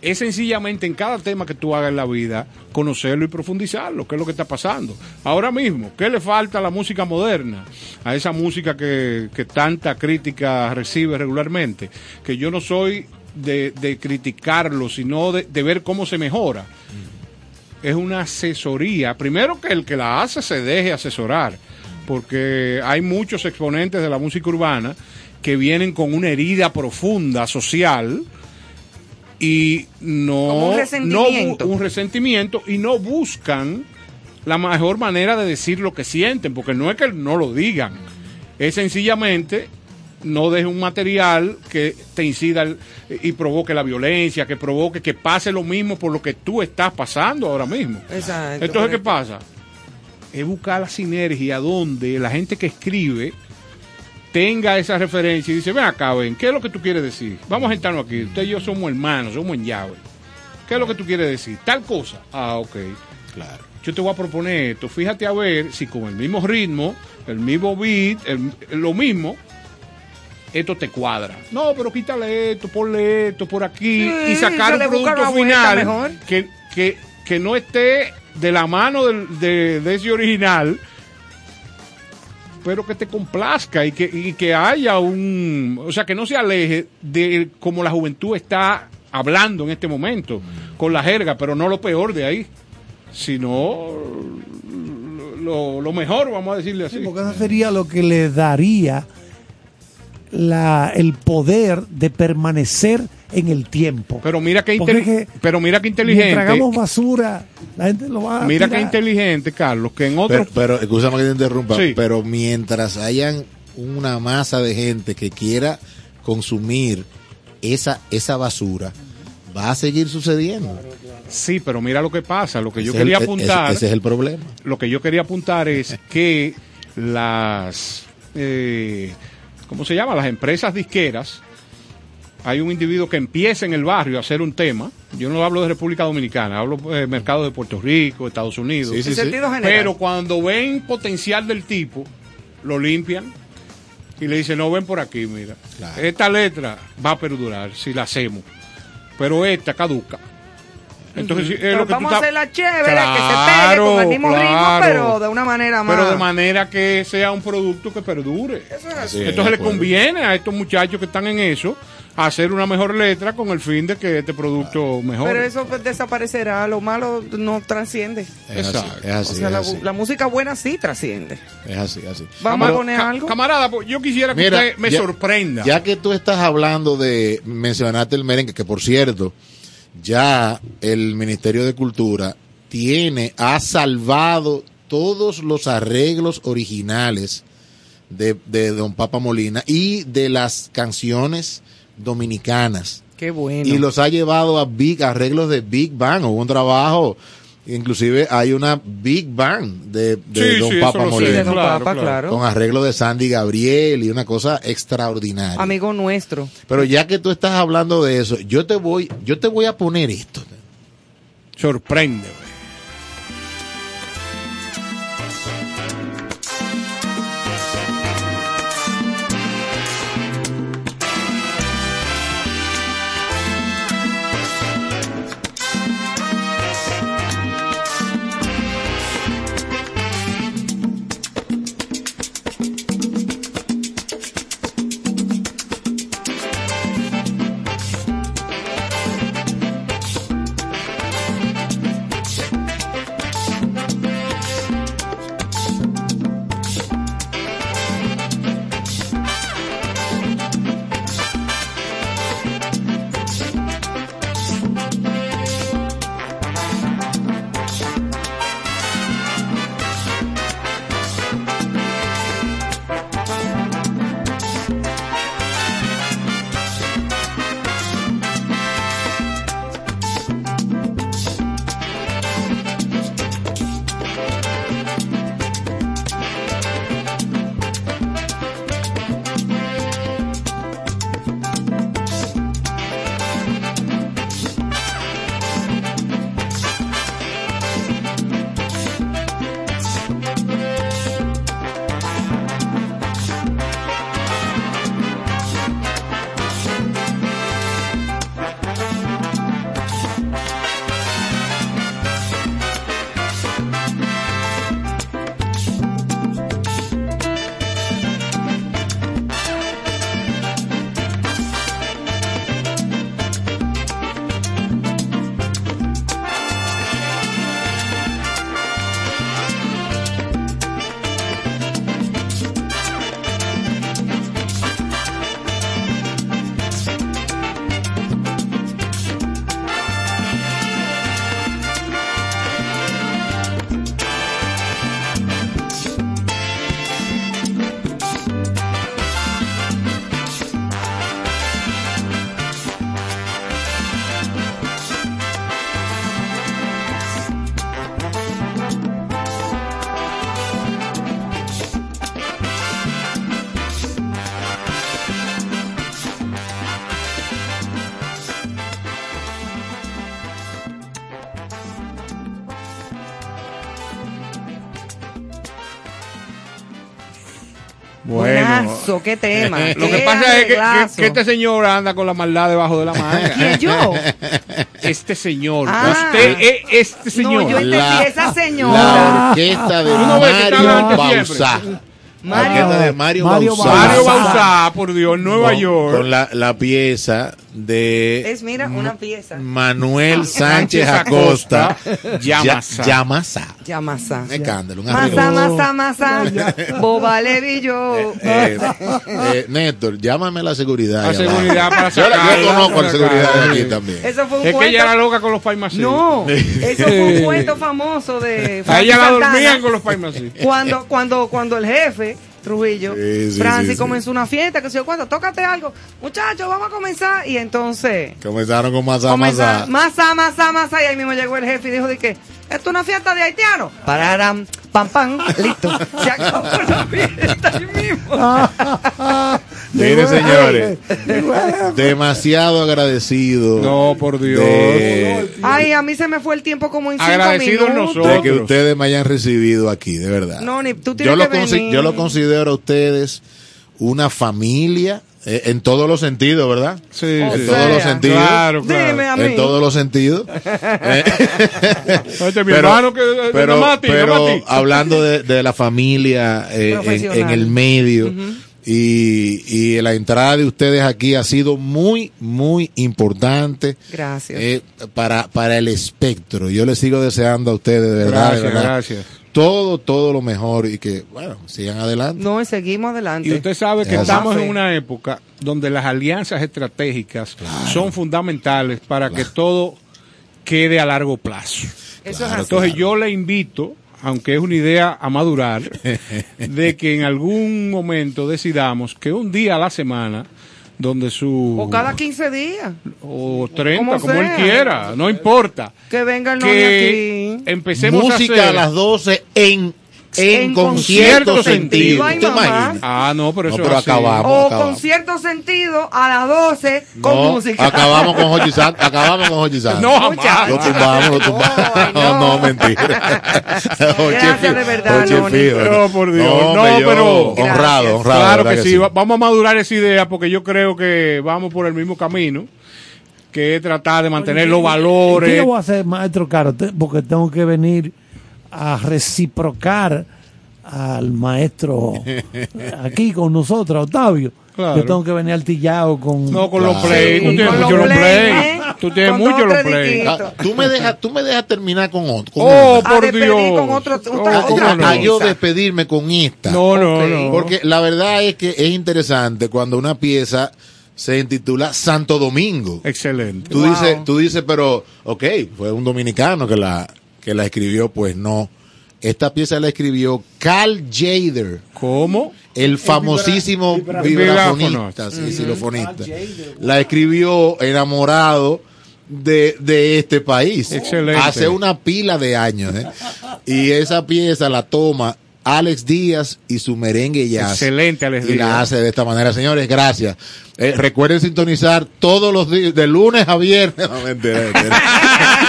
Es sencillamente en cada tema que tú hagas en la vida, conocerlo y profundizarlo, qué es lo que está pasando. Ahora mismo, ¿qué le falta a la música moderna? A esa música que, que tanta crítica recibe regularmente. Que yo no soy de, de criticarlo, sino de, de ver cómo se mejora es una asesoría. Primero que el que la hace se deje asesorar, porque hay muchos exponentes de la música urbana que vienen con una herida profunda social y no Como un no resentimiento. un resentimiento y no buscan la mejor manera de decir lo que sienten, porque no es que no lo digan, es sencillamente no deje un material que te incida y provoque la violencia, que provoque que pase lo mismo por lo que tú estás pasando ahora mismo. Exacto. Entonces, ¿qué pasa? Es buscar la sinergia donde la gente que escribe tenga esa referencia y dice, ven acá, ven, ¿qué es lo que tú quieres decir? Vamos a sentarnos aquí, usted y yo somos hermanos, somos en llave. ¿Qué es lo que tú quieres decir? Tal cosa. Ah, ok. Claro. Yo te voy a proponer esto, fíjate a ver si con el mismo ritmo, el mismo beat, el- lo mismo, esto te cuadra. No, pero quítale esto, ponle esto por aquí Sí, y sacar un producto final mejor. que, que, que no esté de la mano del- de, de ese original, pero que te complazca y que, y que haya un... O sea, que no se aleje de como la juventud está hablando en este momento, con la jerga, pero no lo peor de ahí, sino lo, lo mejor, vamos a decirle así. Porque eso sería lo que le daría la, el poder de permanecer en el tiempo. Pero mira qué es que pero mira qué Mientras inteligente. hagamos basura, la gente lo va a Mira qué inteligente, Carlos, que en Pero, otros pero escúchame que te interrumpa, Sí. pero mientras hayan una masa de gente que quiera consumir esa, esa basura, va a seguir sucediendo. Sí, pero mira lo que pasa, lo que yo quería el- apuntar, ese- ese es el problema. Lo que yo quería apuntar es que las, eh, ¿cómo se llama? Las empresas disqueras, hay un individuo que empieza en el barrio a hacer un tema. Yo no hablo de República Dominicana, hablo de mercado de Puerto Rico, Estados Unidos. Sí, sí, En sí. sentido general. Pero cuando ven potencial del tipo, lo limpian y le dicen, no, ven por aquí, mira. Claro. Esta letra va a perdurar si la hacemos, pero esta caduca. Entonces, es Pero lo que tú vamos a estás- hacerla chévere, que se pegue Claro, con el mismo ritmo, claro. pero de una manera más. Pero de manera que sea un producto que perdure. Eso es así. Entonces le conviene a estos muchachos que están en eso hacer una mejor letra con el fin de que este producto mejore. Pero eso pues, desaparecerá, lo malo no trasciende. Es así, Exacto. es así, o sea, es la, así. la música buena sí trasciende. Es así, así. Vamos a poner ca- algo. Camarada, pues, yo quisiera que Mira, usted me ya- sorprenda. Ya que tú estás hablando de, mencionaste el merengue, que por cierto, ya el Ministerio de Cultura tiene, ha salvado todos los arreglos originales de, de Don Papa Molina y de las canciones dominicanas. Qué bueno. y los ha llevado a big arreglos de Big Bang. Hubo un trabajo, inclusive hay una Big Bang de, de Sí, Don sí, Papa eso lo sé, Sí, de Molina. Don Claro, Papa, claro. claro. Con arreglo de Sandy Gabriel y una cosa extraordinaria. Amigo nuestro. Pero ya que tú estás hablando de eso, yo te voy, yo te voy a poner esto. Sorprende. Qué tema. Lo que qué pasa es que, que- que este señor anda con la maldad debajo de la manga. ¿Quién, yo? Este señor. Ah. Usted es este señor. No, yo entendí La- esa señora. La orquesta de Mario. La orquesta de Mario, Mario Bauzá. Mario. Bauzá, por Dios, Nueva Con- York. Con la, la pieza de Es, mira, una pieza. Manuel Sánchez Sánchez Acosta. Acosta, Ya-. Yamasa. Un escándalo, un. Masa, masa, masa. Boba Levillo. Eh, eh, Néstor, llámame a la seguridad. La seguridad para Yo, la- yo conozco a la seguridad de aquí también. Eso fue un Es que ella era loca con los paimas. No, eso fue un cuento famoso de A ella la dormían con los paimas. cuando, cuando, cuando el jefe Trujillo, Sí, sí, Francis sí, sí. comenzó una fiesta, que se yo cuando, tócate algo, muchachos, vamos a comenzar, y entonces Comenzaron con masa, comenzó- masa. masa, masa, masa, y ahí mismo llegó el jefe y dijo de que esto es una fiesta de haitianos, pararam, pam, pam, listo, se acabó la fiesta ahí mismo. Mire, señores, demasiado agradecido. No, por Dios. De, Ay, a mí se me fue el tiempo como en cinco Agradecidos minutos. nosotros. de que ustedes me hayan recibido aquí, de verdad. No, ni tú tienes yo, lo que consi- venir. yo lo considero a ustedes una familia eh, en todos los sentidos, ¿verdad? Sí, O en sea, todos los sentidos. Claro, claro. Dime a mí. En todos los sentidos. Eh, mi hermano que de- de pero, de pero hablando de, de la familia eh, en, el medio y, y la entrada de ustedes aquí ha sido muy, muy importante Gracias. eh, para, para el espectro. Yo les sigo deseando a ustedes, de verdad, de Gracias, verdad, gracias. Todo, todo lo mejor y que, bueno, sigan adelante. No, y seguimos adelante. Y usted sabe que estamos en una época donde las alianzas estratégicas son fundamentales para que todo quede a largo plazo. Eso es así. Entonces yo le invito, aunque es una idea a madurar, de que en algún momento decidamos que un día a la semana donde su... O cada 15 días. o 30, Como como, él quiera, no importa. Que venga el novio Que aquí. empecemos Música a hacer... a las 12 en, en, En concierto concierto sentido. Ah, no, pero No, eso pero acabamos. O acabamos. con cierto sentido a las 12 con No, música. acabamos con Hochi acabamos con Hochi. No, jamás. Lo tumbamos, lo tumbamos. No. no. mentira. Hochi Gracias de verdad. No, por Dios. No, pero- Honrado, Gracias. honrado. Claro ¿verdad que sí, va- vamos a madurar esa idea porque yo creo que vamos por el mismo camino, que es tratar de mantener los ¿Qué valores. yo voy a hacer, maestro Caro? Porque tengo que venir a reciprocar al maestro aquí con nosotros, Octavio. Claro. Yo tengo que venir altillado con... No, con los play. Sí, Tú tienes mucho los play, play. ¿eh? Tú tienes Con mucho los play. Ah, tú me dejas tú me dejas terminar con otro con Oh, por despedir Dios. con otro- otra- Oh, otra ¿cómo a, no? a yo despedirme con esta No, no, no. porque la verdad es que es interesante cuando una pieza se intitula Santo Domingo Excelente. Tú Wow. dices, tú dices, pero, ok, fue un dominicano que la, que la escribió, pues no. Esta pieza la escribió Carl Jader, ¿Cómo? el famosísimo vibra- vibrafonista, sí, xilofonista. La escribió enamorado de, de este país. Excelente. Hace una pila de años, ¿eh? Y esa pieza la toma Alex Díaz y su merengue jazz. Excelente, Alex Y la Díaz. hace de esta manera. Señores, gracias. Eh, recuerden sintonizar todos los días, de lunes a viernes. No, mentira, mentira.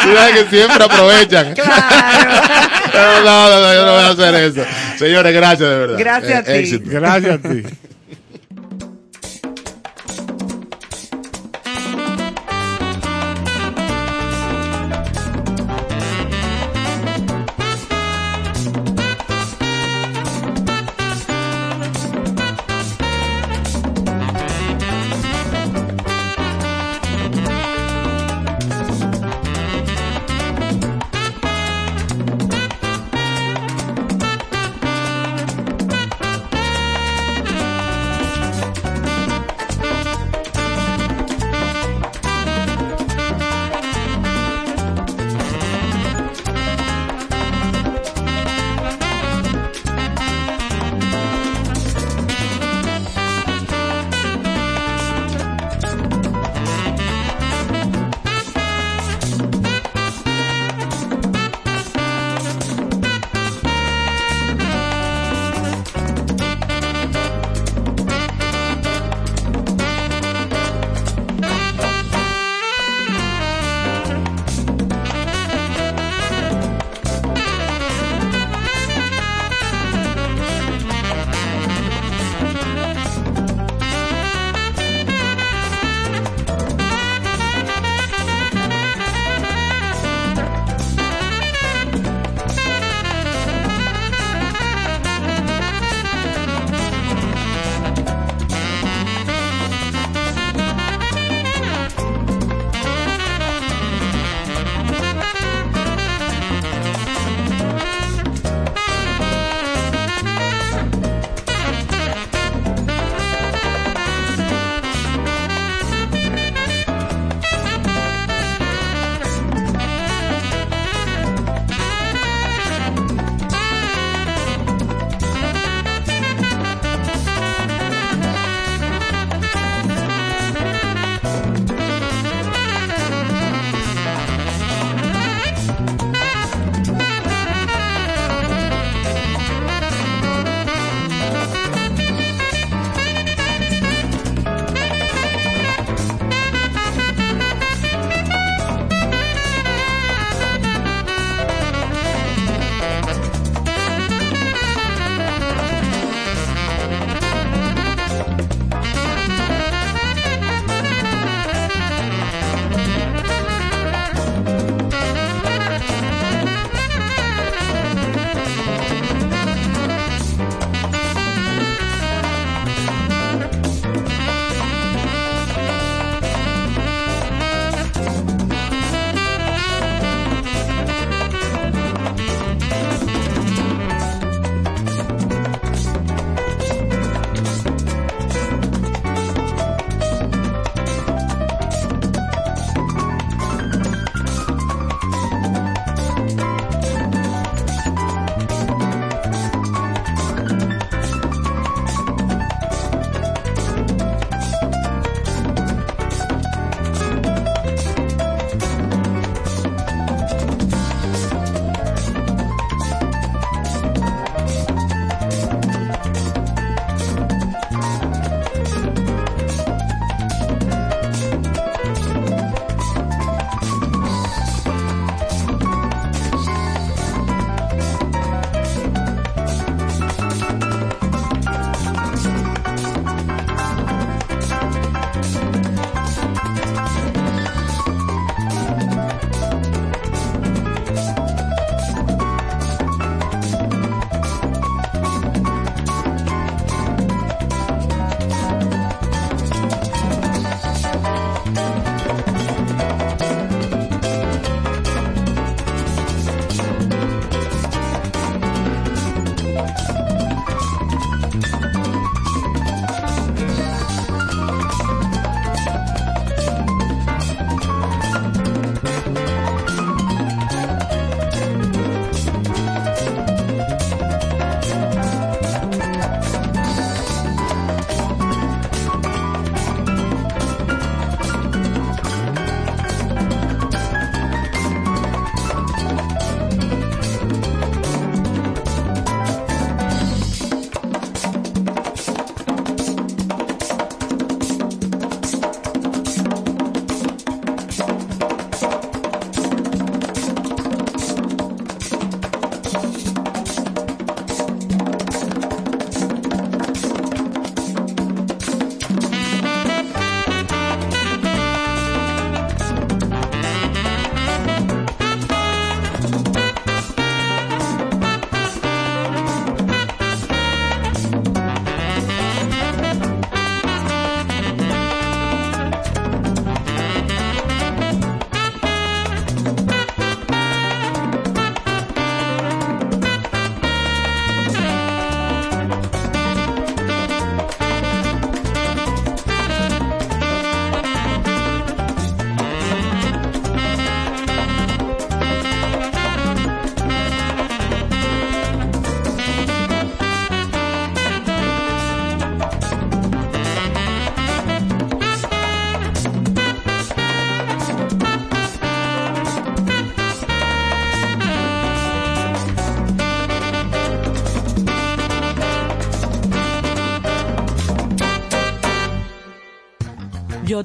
Sabes que siempre aprovechan. Pero no, no, no, yo no voy a hacer eso. Señores, gracias de verdad. Gracias a ti. éxito. Gracias a ti.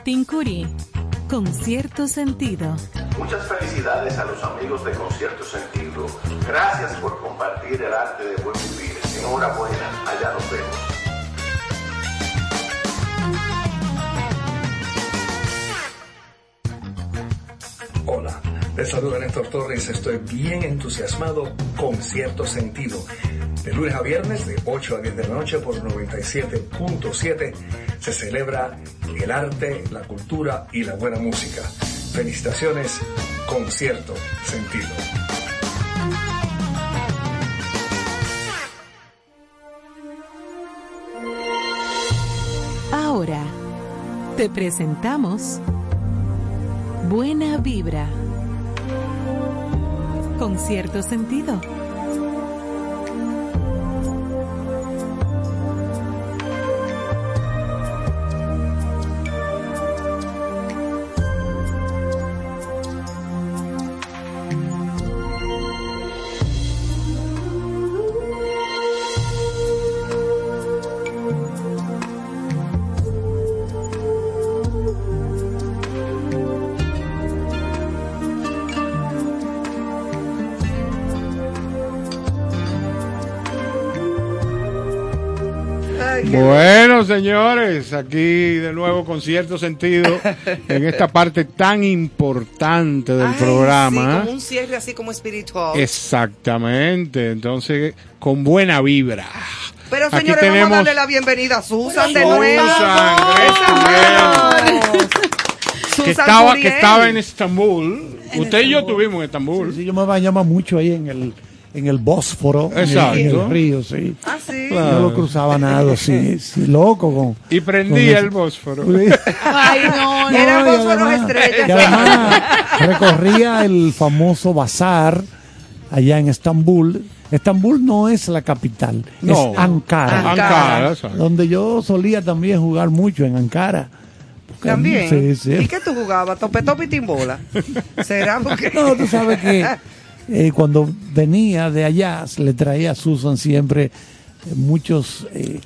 Jotin Curí, con cierto sentido. Muchas felicidades a los amigos de Concierto Sentido. Gracias por compartir el arte de buen vivir. Enhorabuena, allá nos vemos. Hola, les saluda Néstor Torres. Estoy bien entusiasmado con cierto sentido. De lunes a viernes, de 8 a 10 de la noche por 97.7, se celebra el arte, la cultura y la buena música. Felicitaciones con cierto sentido. Ahora, te presentamos Buena Vibra, con cierto sentido. Señores, aquí de nuevo con cierto sentido en esta parte tan importante del Ay, programa. sí, como un cierre así como espiritual. Exactamente, entonces con buena vibra. Pero Aquí señores, vamos a tenemos- darle la bienvenida a Susan de nuevo. Susan que estaba, que estaba en Estambul. Usted y yo estuvimos en Estambul. Sí, yo me bañaba mucho ahí en el, en el Bósforo, en el- Exacto. en el, río, sí. Ah, sí. Yo lo cruzaba nado, sí, sí, loco. Con, Y prendía con el Bósforo. Ay, no, No, era y fósforos además- estrellas. y además recorría el famoso bazar allá en Estambul. Estambul no es la capital, No. es Ankara. Ankara, exacto. donde yo solía también jugar mucho en Ankara. También. Sí, sí. ¿Y qué tú jugabas? ¿Tope, tope y timbola? ¿Será porque.? No, tú sabes que eh, cuando venía de allá le traía a Susan siempre eh, muchos eh,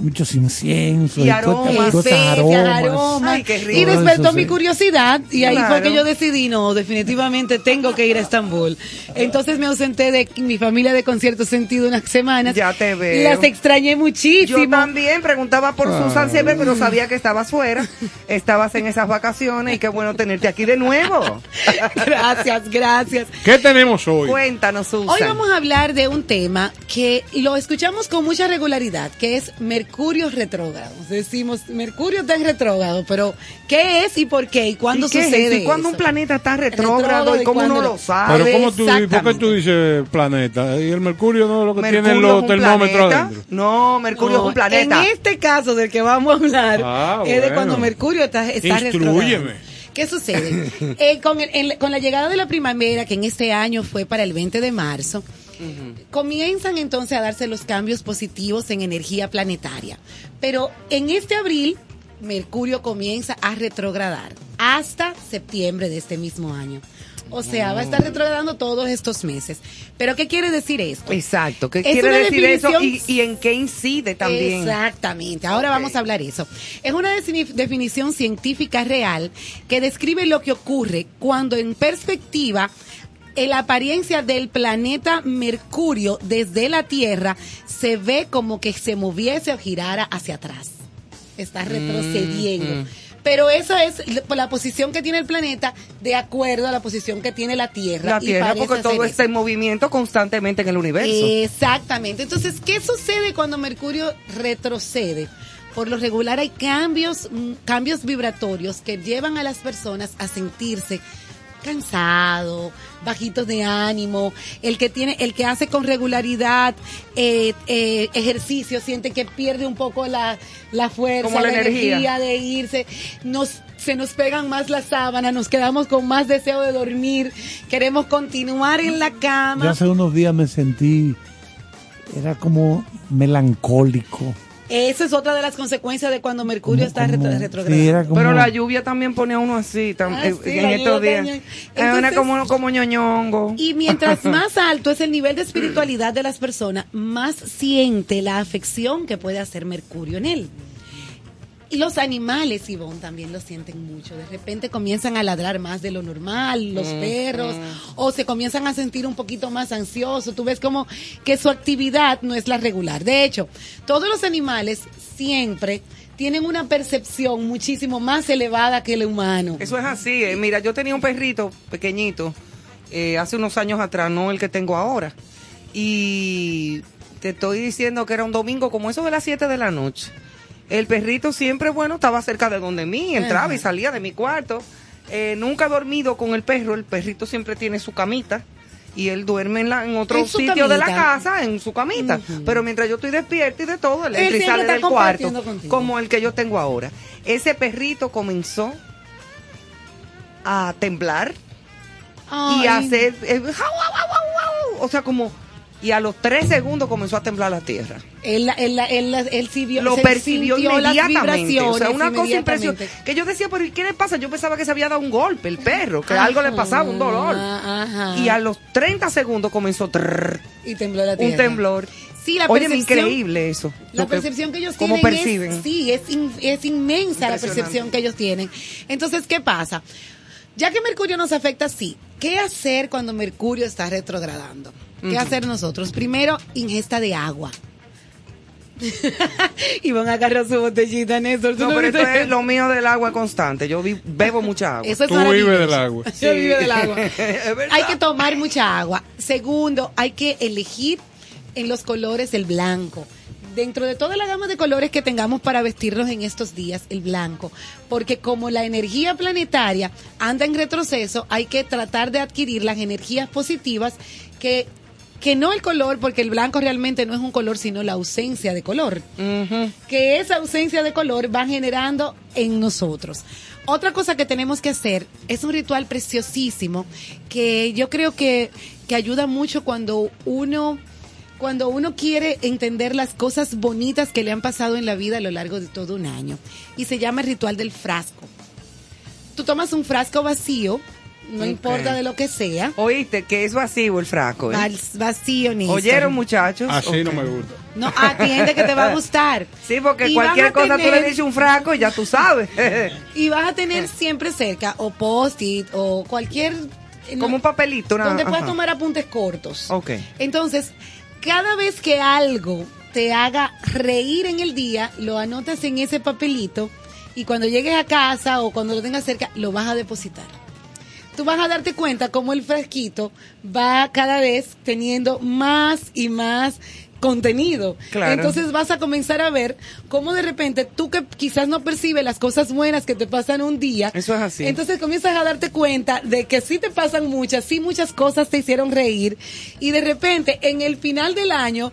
muchos inciensos Y aromas. Especias, aromas. aromas. Ay, qué rico. Y despertó Eso sí. mi curiosidad y ahí Claro. fue que yo decidí, no, definitivamente tengo que ir a Estambul. Entonces me ausenté de mi familia de concierto sentido unas semanas. Ya te veo. Y las extrañé muchísimo. Yo también preguntaba por Susan siempre, pero sabía que estabas fuera. Estabas en esas vacaciones y qué bueno tenerte aquí de nuevo. Gracias, gracias. ¿Qué tenemos hoy? Cuéntanos, Susan. Hoy vamos a hablar de un tema que lo escuchamos con mucha regularidad, que es Mercurio retrógrado. Decimos, Mercurio está en retrógrado, pero ¿qué es y por qué? ¿Y cuándo ¿Y qué sucede? ¿Y cuándo eso? un planeta está retrógrado y cómo uno lo sabe? Pero ¿cómo tú, ¿y ¿por qué tú dices planeta? ¿Y el mercurio no es lo que Mercurio tienen es los termómetros adentro? No, Mercurio No, es un planeta. En este caso del que vamos a hablar Ah, es de cuando Mercurio está, está Instrúyeme. retrógrado. ¿Qué sucede? Eh, con, el- en- con la llegada de la primavera, que en este año fue para el 20 de marzo, comienzan entonces a darse los cambios positivos en energía planetaria. Pero en este abril, Mercurio comienza a retrogradar hasta septiembre de este mismo año. O sea, va a estar retrogradando todos estos meses. ¿Pero qué quiere decir esto? Exacto. ¿Qué Es quiere decir eso? Y, en qué incide también? Exactamente. Ahora vamos a hablar eso. Es una defini- definición científica real que describe lo que ocurre cuando en perspectiva la apariencia del planeta Mercurio desde la Tierra se ve como que se moviese o girara hacia atrás. Está retrocediendo. Pero esa es la- la posición que tiene el planeta de acuerdo a la posición que tiene la Tierra. La y Tierra, parece porque todo está en movimiento constantemente en el universo. Exactamente. Entonces, ¿qué sucede cuando Mercurio retrocede? Por lo regular hay cambios, mm, cambios vibratorios que llevan a las personas a sentirse cansado, bajitos de ánimo, el que tiene, el que hace con regularidad eh, eh, ejercicio siente que pierde un poco la, la fuerza, Como la energía. de irse, nos se nos pegan más las sábanas, nos quedamos con más deseo de dormir, queremos continuar en la cama. Yo hace unos días me sentí, era como melancólico. Esa es otra de las consecuencias de cuando Mercurio está como- retro- sí, retrogradando. era como- Pero la lluvia también pone a uno así tam- Ah, eh, sí, en estos días. Es una como, como ñoñongo. Y mientras más alto es el nivel de espiritualidad de las personas, más siente la afección que puede hacer Mercurio en él. Y los animales, Ivonne, también lo sienten mucho. De repente comienzan a ladrar más de lo normal, los Mm, perros, mm. o se comienzan a sentir un poquito más ansiosos. Tú ves como que su actividad no es la regular. De hecho, todos los animales siempre tienen una percepción muchísimo más elevada que el humano. Eso es así. eh. Mira, yo tenía un perrito pequeñito eh, hace unos años atrás, no el que tengo ahora. Y te estoy diciendo que era un domingo como eso de las 7 de la noche. El perrito siempre, bueno, estaba cerca de donde mí, entraba y salía de mi cuarto. Eh, nunca he dormido con el perro, el perrito siempre tiene su camita. Y él duerme en, la, en otro En sitio de la casa, en su camita. Pero mientras yo estoy despierta y de todo, él, Él sale del cuarto. contigo. Como el que yo tengo ahora. Ese perrito comenzó a temblar y a hacer eh, o sea como y a los tres segundos comenzó a temblar la tierra Él, él, él, él sí vio- lo percibió inmediatamente o sea una cosa impresionante que yo decía pero ¿y qué le pasa? yo pensaba que se había dado un golpe el perro que algo le pasaba un dolor Ajá. y a los 30 segundos comenzó trrr, y tembló la un tierra. temblor Sí, la Oye, percepción- increíble eso La percepción que ellos cómo tienen perciben es, sí, es, in- es inmensa la percepción que ellos tienen. Entonces, ¿qué pasa? Ya que Mercurio nos afecta así, ¿qué hacer cuando Mercurio está retrogradando? ¿Qué hacer nosotros? Primero, ingesta de agua. y van a agarrar su botellita, Néstor. ¿tú no, no pero esto es eso? lo mío del agua constante. Yo vi- bebo mucha agua. Eso es Tú vives del agua. Yo vivo del agua. Hay que tomar mucha agua. Segundo, hay que elegir en los colores el blanco. Dentro de toda la gama de colores que tengamos para vestirnos en estos días, el blanco. Porque como la energía planetaria anda en retroceso, hay que tratar de adquirir las energías positivas que, que no el color, porque el blanco realmente no es un color, sino la ausencia de color que esa ausencia de color va generando en nosotros. Otra cosa que tenemos que hacer es un ritual preciosísimo que yo creo que, que ayuda mucho cuando uno cuando uno quiere entender las cosas bonitas que le han pasado en la vida a lo largo de todo un año. Y se llama el ritual del frasco. Tú tomas un frasco vacío, no importa de lo que sea. Oíste que es vacío el frasco. ¿eh? Vacío, Néstor. ¿Oyeron, muchachos? Así no me gusta. No, atiende que te va a gustar. Sí, porque Y cualquier cosa tú tener- le dices un frasco y ya tú sabes. Y vas a tener siempre cerca o post-it o cualquier... Como un papelito. una- donde puedas ajá. tomar apuntes cortos. Ok. Entonces, cada vez que algo te haga reír en el día, lo anotas en ese papelito y cuando llegues a casa o cuando lo tengas cerca, lo vas a depositar. Tú vas a darte cuenta cómo el frasquito va cada vez teniendo más y más contenido. Claro. Entonces vas a comenzar a ver cómo de repente tú que quizás no percibes las cosas buenas que te pasan un día. Eso es así. Entonces comienzas a darte cuenta de que sí te pasan muchas, sí muchas cosas te hicieron reír y de repente en el final del año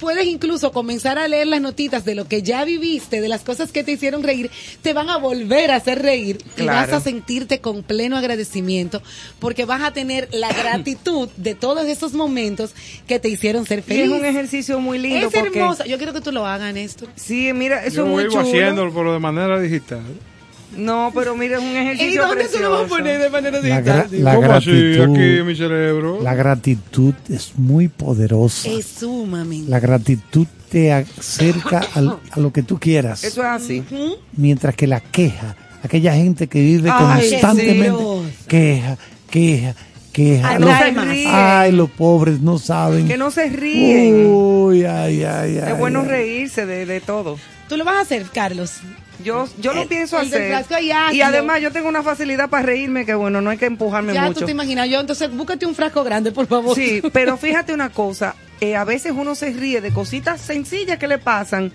puedes incluso comenzar a leer las notitas de lo que ya viviste, de las cosas que te hicieron reír, te van a volver a hacer reír y vas a sentirte con pleno agradecimiento porque vas a tener la gratitud de todos esos momentos que te hicieron ser Y feliz. es un ejercicio muy lindo. Es porque- hermoso. Yo quiero que tú lo hagas, Néstor. Sí, mira, eso Yo es muy chulo. haciéndolo, pero de manera digital. No, pero mira, es un ¿Y ejercicio dónde tú lo vas a precioso. poner de manera La, digital? gra- la ¿Cómo así? gratitud, Aquí en mi cerebro. la gratitud es muy poderosa. Es sumamente. La gratitud te acerca al- a lo que tú quieras, Eso es así. mientras que la queja, aquella gente que vive Ay, constantemente, queja, queja, queja. Ay, Los- no se ríen. ay, los pobres no saben. Que no se ríen. Uy, ay, ay, ay. es bueno ay. reírse de, de todo. Tú lo vas a hacer, Carlos. Yo, yo lo El- pienso el hacer. y además yo tengo una facilidad para reírme que bueno, no hay que empujarme Ya mucho. tú te imaginas. Yo, entonces, búscate un frasco grande, por favor. Sí, pero fíjate una cosa, eh, a veces uno se ríe de cositas sencillas que le pasan,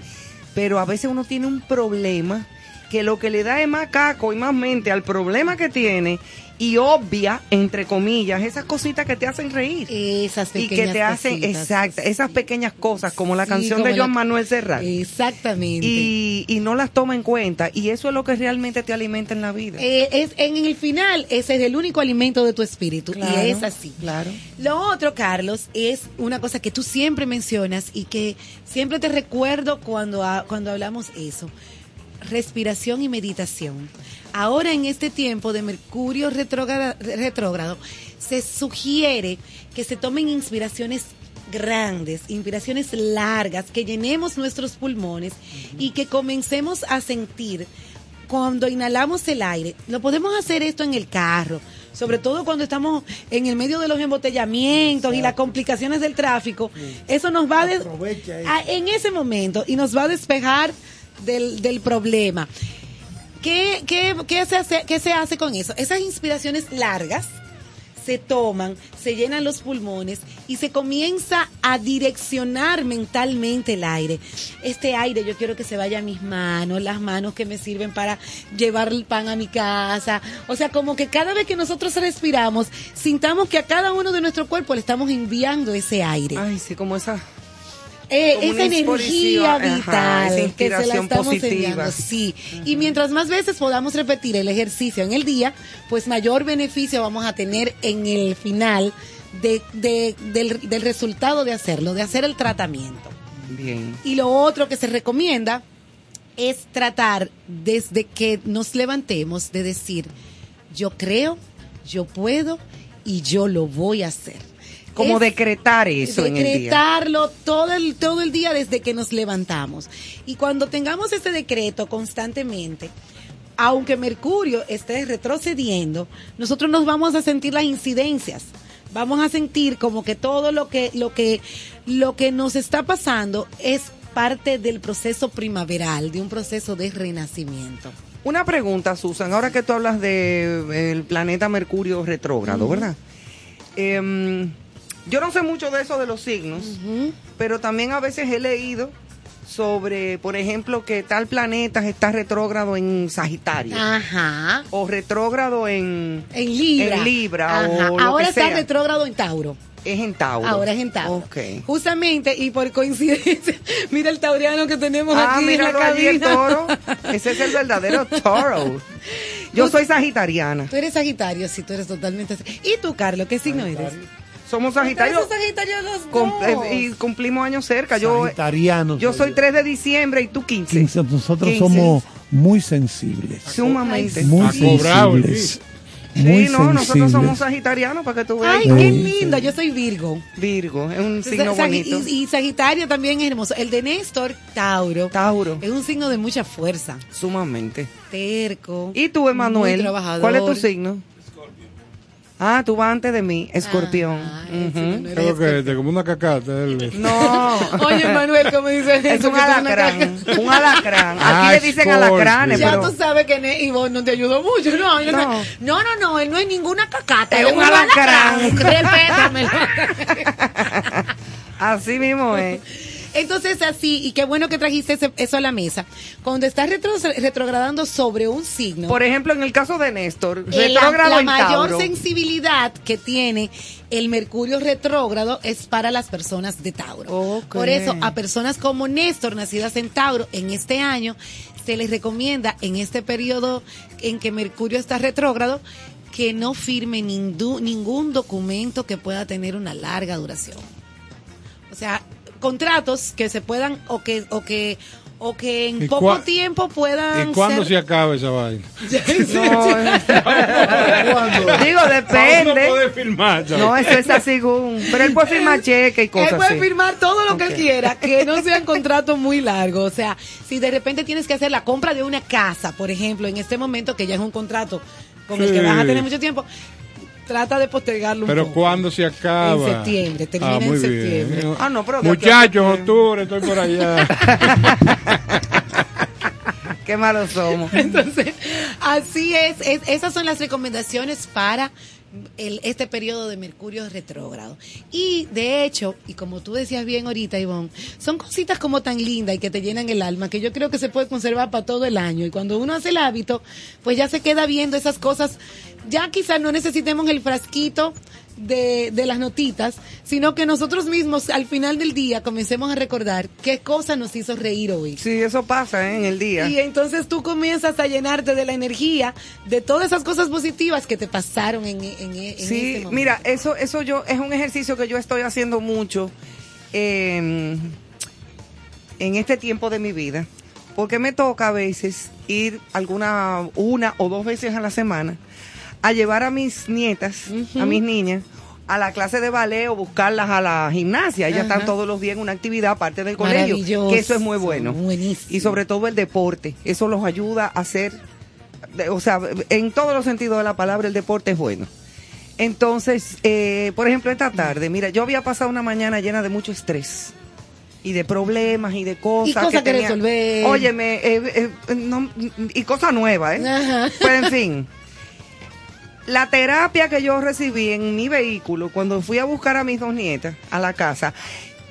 pero a veces uno tiene un problema que lo que le da es más caco y más mente al problema que tiene y obvia, entre comillas, esas cositas que te hacen reír. Esas Y pequeñas que te hacen, cositas. exacto, esas pequeñas cosas como la Sí, canción como de Joan la- Manuel Serrat. Exactamente. Y, y no las toma en cuenta. Y eso es lo que realmente te alimenta en la vida. Eh, es, en el final, ese es el único alimento de tu espíritu. Claro, y es así. Claro. Lo otro, Carlos, es una cosa que tú siempre mencionas y que siempre te recuerdo cuando, cuando hablamos eso. Respiración y meditación. Ahora en este tiempo de Mercurio retrógrado, se sugiere que se tomen inspiraciones grandes, inspiraciones largas, que llenemos nuestros pulmones y que comencemos a sentir cuando inhalamos el aire. Lo podemos hacer esto en el carro, sobre todo cuando estamos en el medio de los embotellamientos y las complicaciones del tráfico. Eso nos va a a- en ese momento y nos va a despejar del, del problema. ¿Qué, qué, qué se hace, ¿Qué se hace con eso? Esas inspiraciones largas se toman, se llenan los pulmones y se comienza a direccionar mentalmente el aire. Este aire yo quiero que se vaya a mis manos, las manos que me sirven para llevar el pan a mi casa. O sea, como que cada vez que nosotros respiramos, sintamos que a cada uno de nuestro cuerpo le estamos enviando ese aire. Ay, sí, como esa... Eh, esa energía ajá, vital esa que se la estamos positiva. enviando, sí. Y mientras más veces podamos repetir el ejercicio en el día, pues mayor beneficio vamos a tener en el final de, de- del, del resultado de hacerlo, de hacer el tratamiento. Bien. Y lo otro que se recomienda es tratar desde que nos levantemos de decir, yo creo, yo puedo y yo lo voy a hacer. Como Es- decretar eso en el día. decretarlo todo el, todo el día desde que nos levantamos. Y cuando tengamos este decreto constantemente, aunque Mercurio esté retrocediendo, nosotros nos vamos a sentir las incidencias. Vamos a sentir como que todo lo que, lo que, lo que nos está pasando es parte del proceso primaveral, de un proceso de renacimiento. Una pregunta, Susan, ahora que tú hablas del planeta Mercurio retrógrado. ¿verdad? Em, yo no sé mucho de eso de los signos, pero también a veces he leído sobre, por ejemplo, que tal planeta está retrógrado en Sagitario. Ajá. O retrógrado en, En Libra. en Libra Ajá. o lo Ahora que está sea. retrógrado en Tauro. Es en Tauro. Ahora es en Tauro. Ok. Justamente, y por coincidencia, mira el tauriano que tenemos Ah, aquí en la míralo allí, el toro. Ese es el verdadero toro. Yo soy sagitariana. Tú eres Sagitario, sí, tú eres totalmente. ¿Y tú, Carlos, qué signo eres? Somos Sagitario. Ustedes son Sagitario los Cum- dos. eh, y cumplimos años cerca. Yo, Sagitarianos. yo soy 3 de diciembre y tú 15. 15, nosotros 15. somos muy sensibles. Sumamente. Muy sensibles. Sí, Muy no, nosotros sensibles. somos sagitarianos para que tú veas. Ay, qué lindo, yo soy Virgo. Virgo, es un signo Sag- bonito. Y, y Sagitario también es hermoso. El de Néstor, Tauro. Tauro. Es un signo de mucha fuerza. Sumamente. Terco. ¿Y tú, Emanuel? ¿Cuál es tu signo? Ah, tú vas antes de mí, escorpión. Ujú. Creo que te como una cacata. No. Oye, Manuel, ¿cómo dice Es un alacrán. Un alacrán. Aquí Ah, le dicen Scorpio. alacranes, Ya pero. tú sabes que Ne- Ivonne no te ayudó mucho. No, yo no. No. No, no, no, él no es ninguna cacata. Es un alacrán. Respétamelo. Así mismo es. Entonces, así, y qué bueno que trajiste ese- eso a la mesa. Cuando estás retro- retrogradando sobre un signo, Por ejemplo, en el caso de Néstor, eh, la, la mayor sensibilidad que tiene el Mercurio retrógrado es para las personas de Tauro. Por eso, a personas como Néstor, nacidas en Tauro, en este año, se les recomienda en este periodo en que Mercurio está retrógrado que no firme ningún, ningún documento que pueda tener una larga duración. O sea, contratos que se puedan o que o que o que en ¿Y poco tiempo puedan ¿Y cuándo ser- se acaba esa vaina? Digo, Para uno depende. poder filmar, ¿sabes? No, eso es así según. Pero él puede firmar cheque y cosas Él puede así. firmar todo lo que él quiera, que no sean contratos muy largos. O sea, si de repente tienes que hacer la compra de una casa, por ejemplo, en este momento que ya es un contrato con el que Sí. vas a tener mucho tiempo, trata de postergarlo un Pero poco. ¿cuándo se acaba? En septiembre, termina Ah, en septiembre. bien. Ah, no, pero Muchachos, octubre, estoy por allá. Qué malos somos. Entonces, así es, es- esas son las recomendaciones para el- este periodo de Mercurio retrógrado. Y de hecho, y como tú decías bien ahorita, Ivonne, son cositas como tan lindas y que te llenan el alma que yo creo que se puede conservar para todo el año. Y cuando uno hace el hábito, pues ya se queda viendo esas cosas. Ya quizás no necesitemos el frasquito de, de las notitas, sino que nosotros mismos al final del día comencemos a recordar qué cosa nos hizo reír hoy. Sí, eso pasa ¿eh? en el día. Y entonces tú comienzas a llenarte de la energía de todas esas cosas positivas que te pasaron en, en, en Sí, ese momento. mira, eso, eso yo es un ejercicio que yo estoy haciendo mucho eh, en este tiempo de mi vida, porque me toca a veces ir alguna una o dos veces a la semana a llevar a mis nietas, a mis niñas, a la clase de ballet o buscarlas a la gimnasia. Ellas Ajá. están todos los días en una actividad aparte del colegio, que eso es muy bueno. Y sobre todo el deporte, eso los ayuda a hacer, o sea, en todos los sentidos de la palabra, el deporte es bueno. Entonces, eh, por ejemplo, esta tarde, mira, yo había pasado una mañana llena de mucho estrés y de problemas y de cosas. Y cosas que tenía- resolver. Óyeme, eh, eh, no- y cosas nuevas, ¿eh? Ajá. Pues en fin. La terapia que yo recibí en mi vehículo cuando fui a buscar a mis dos nietas a la casa,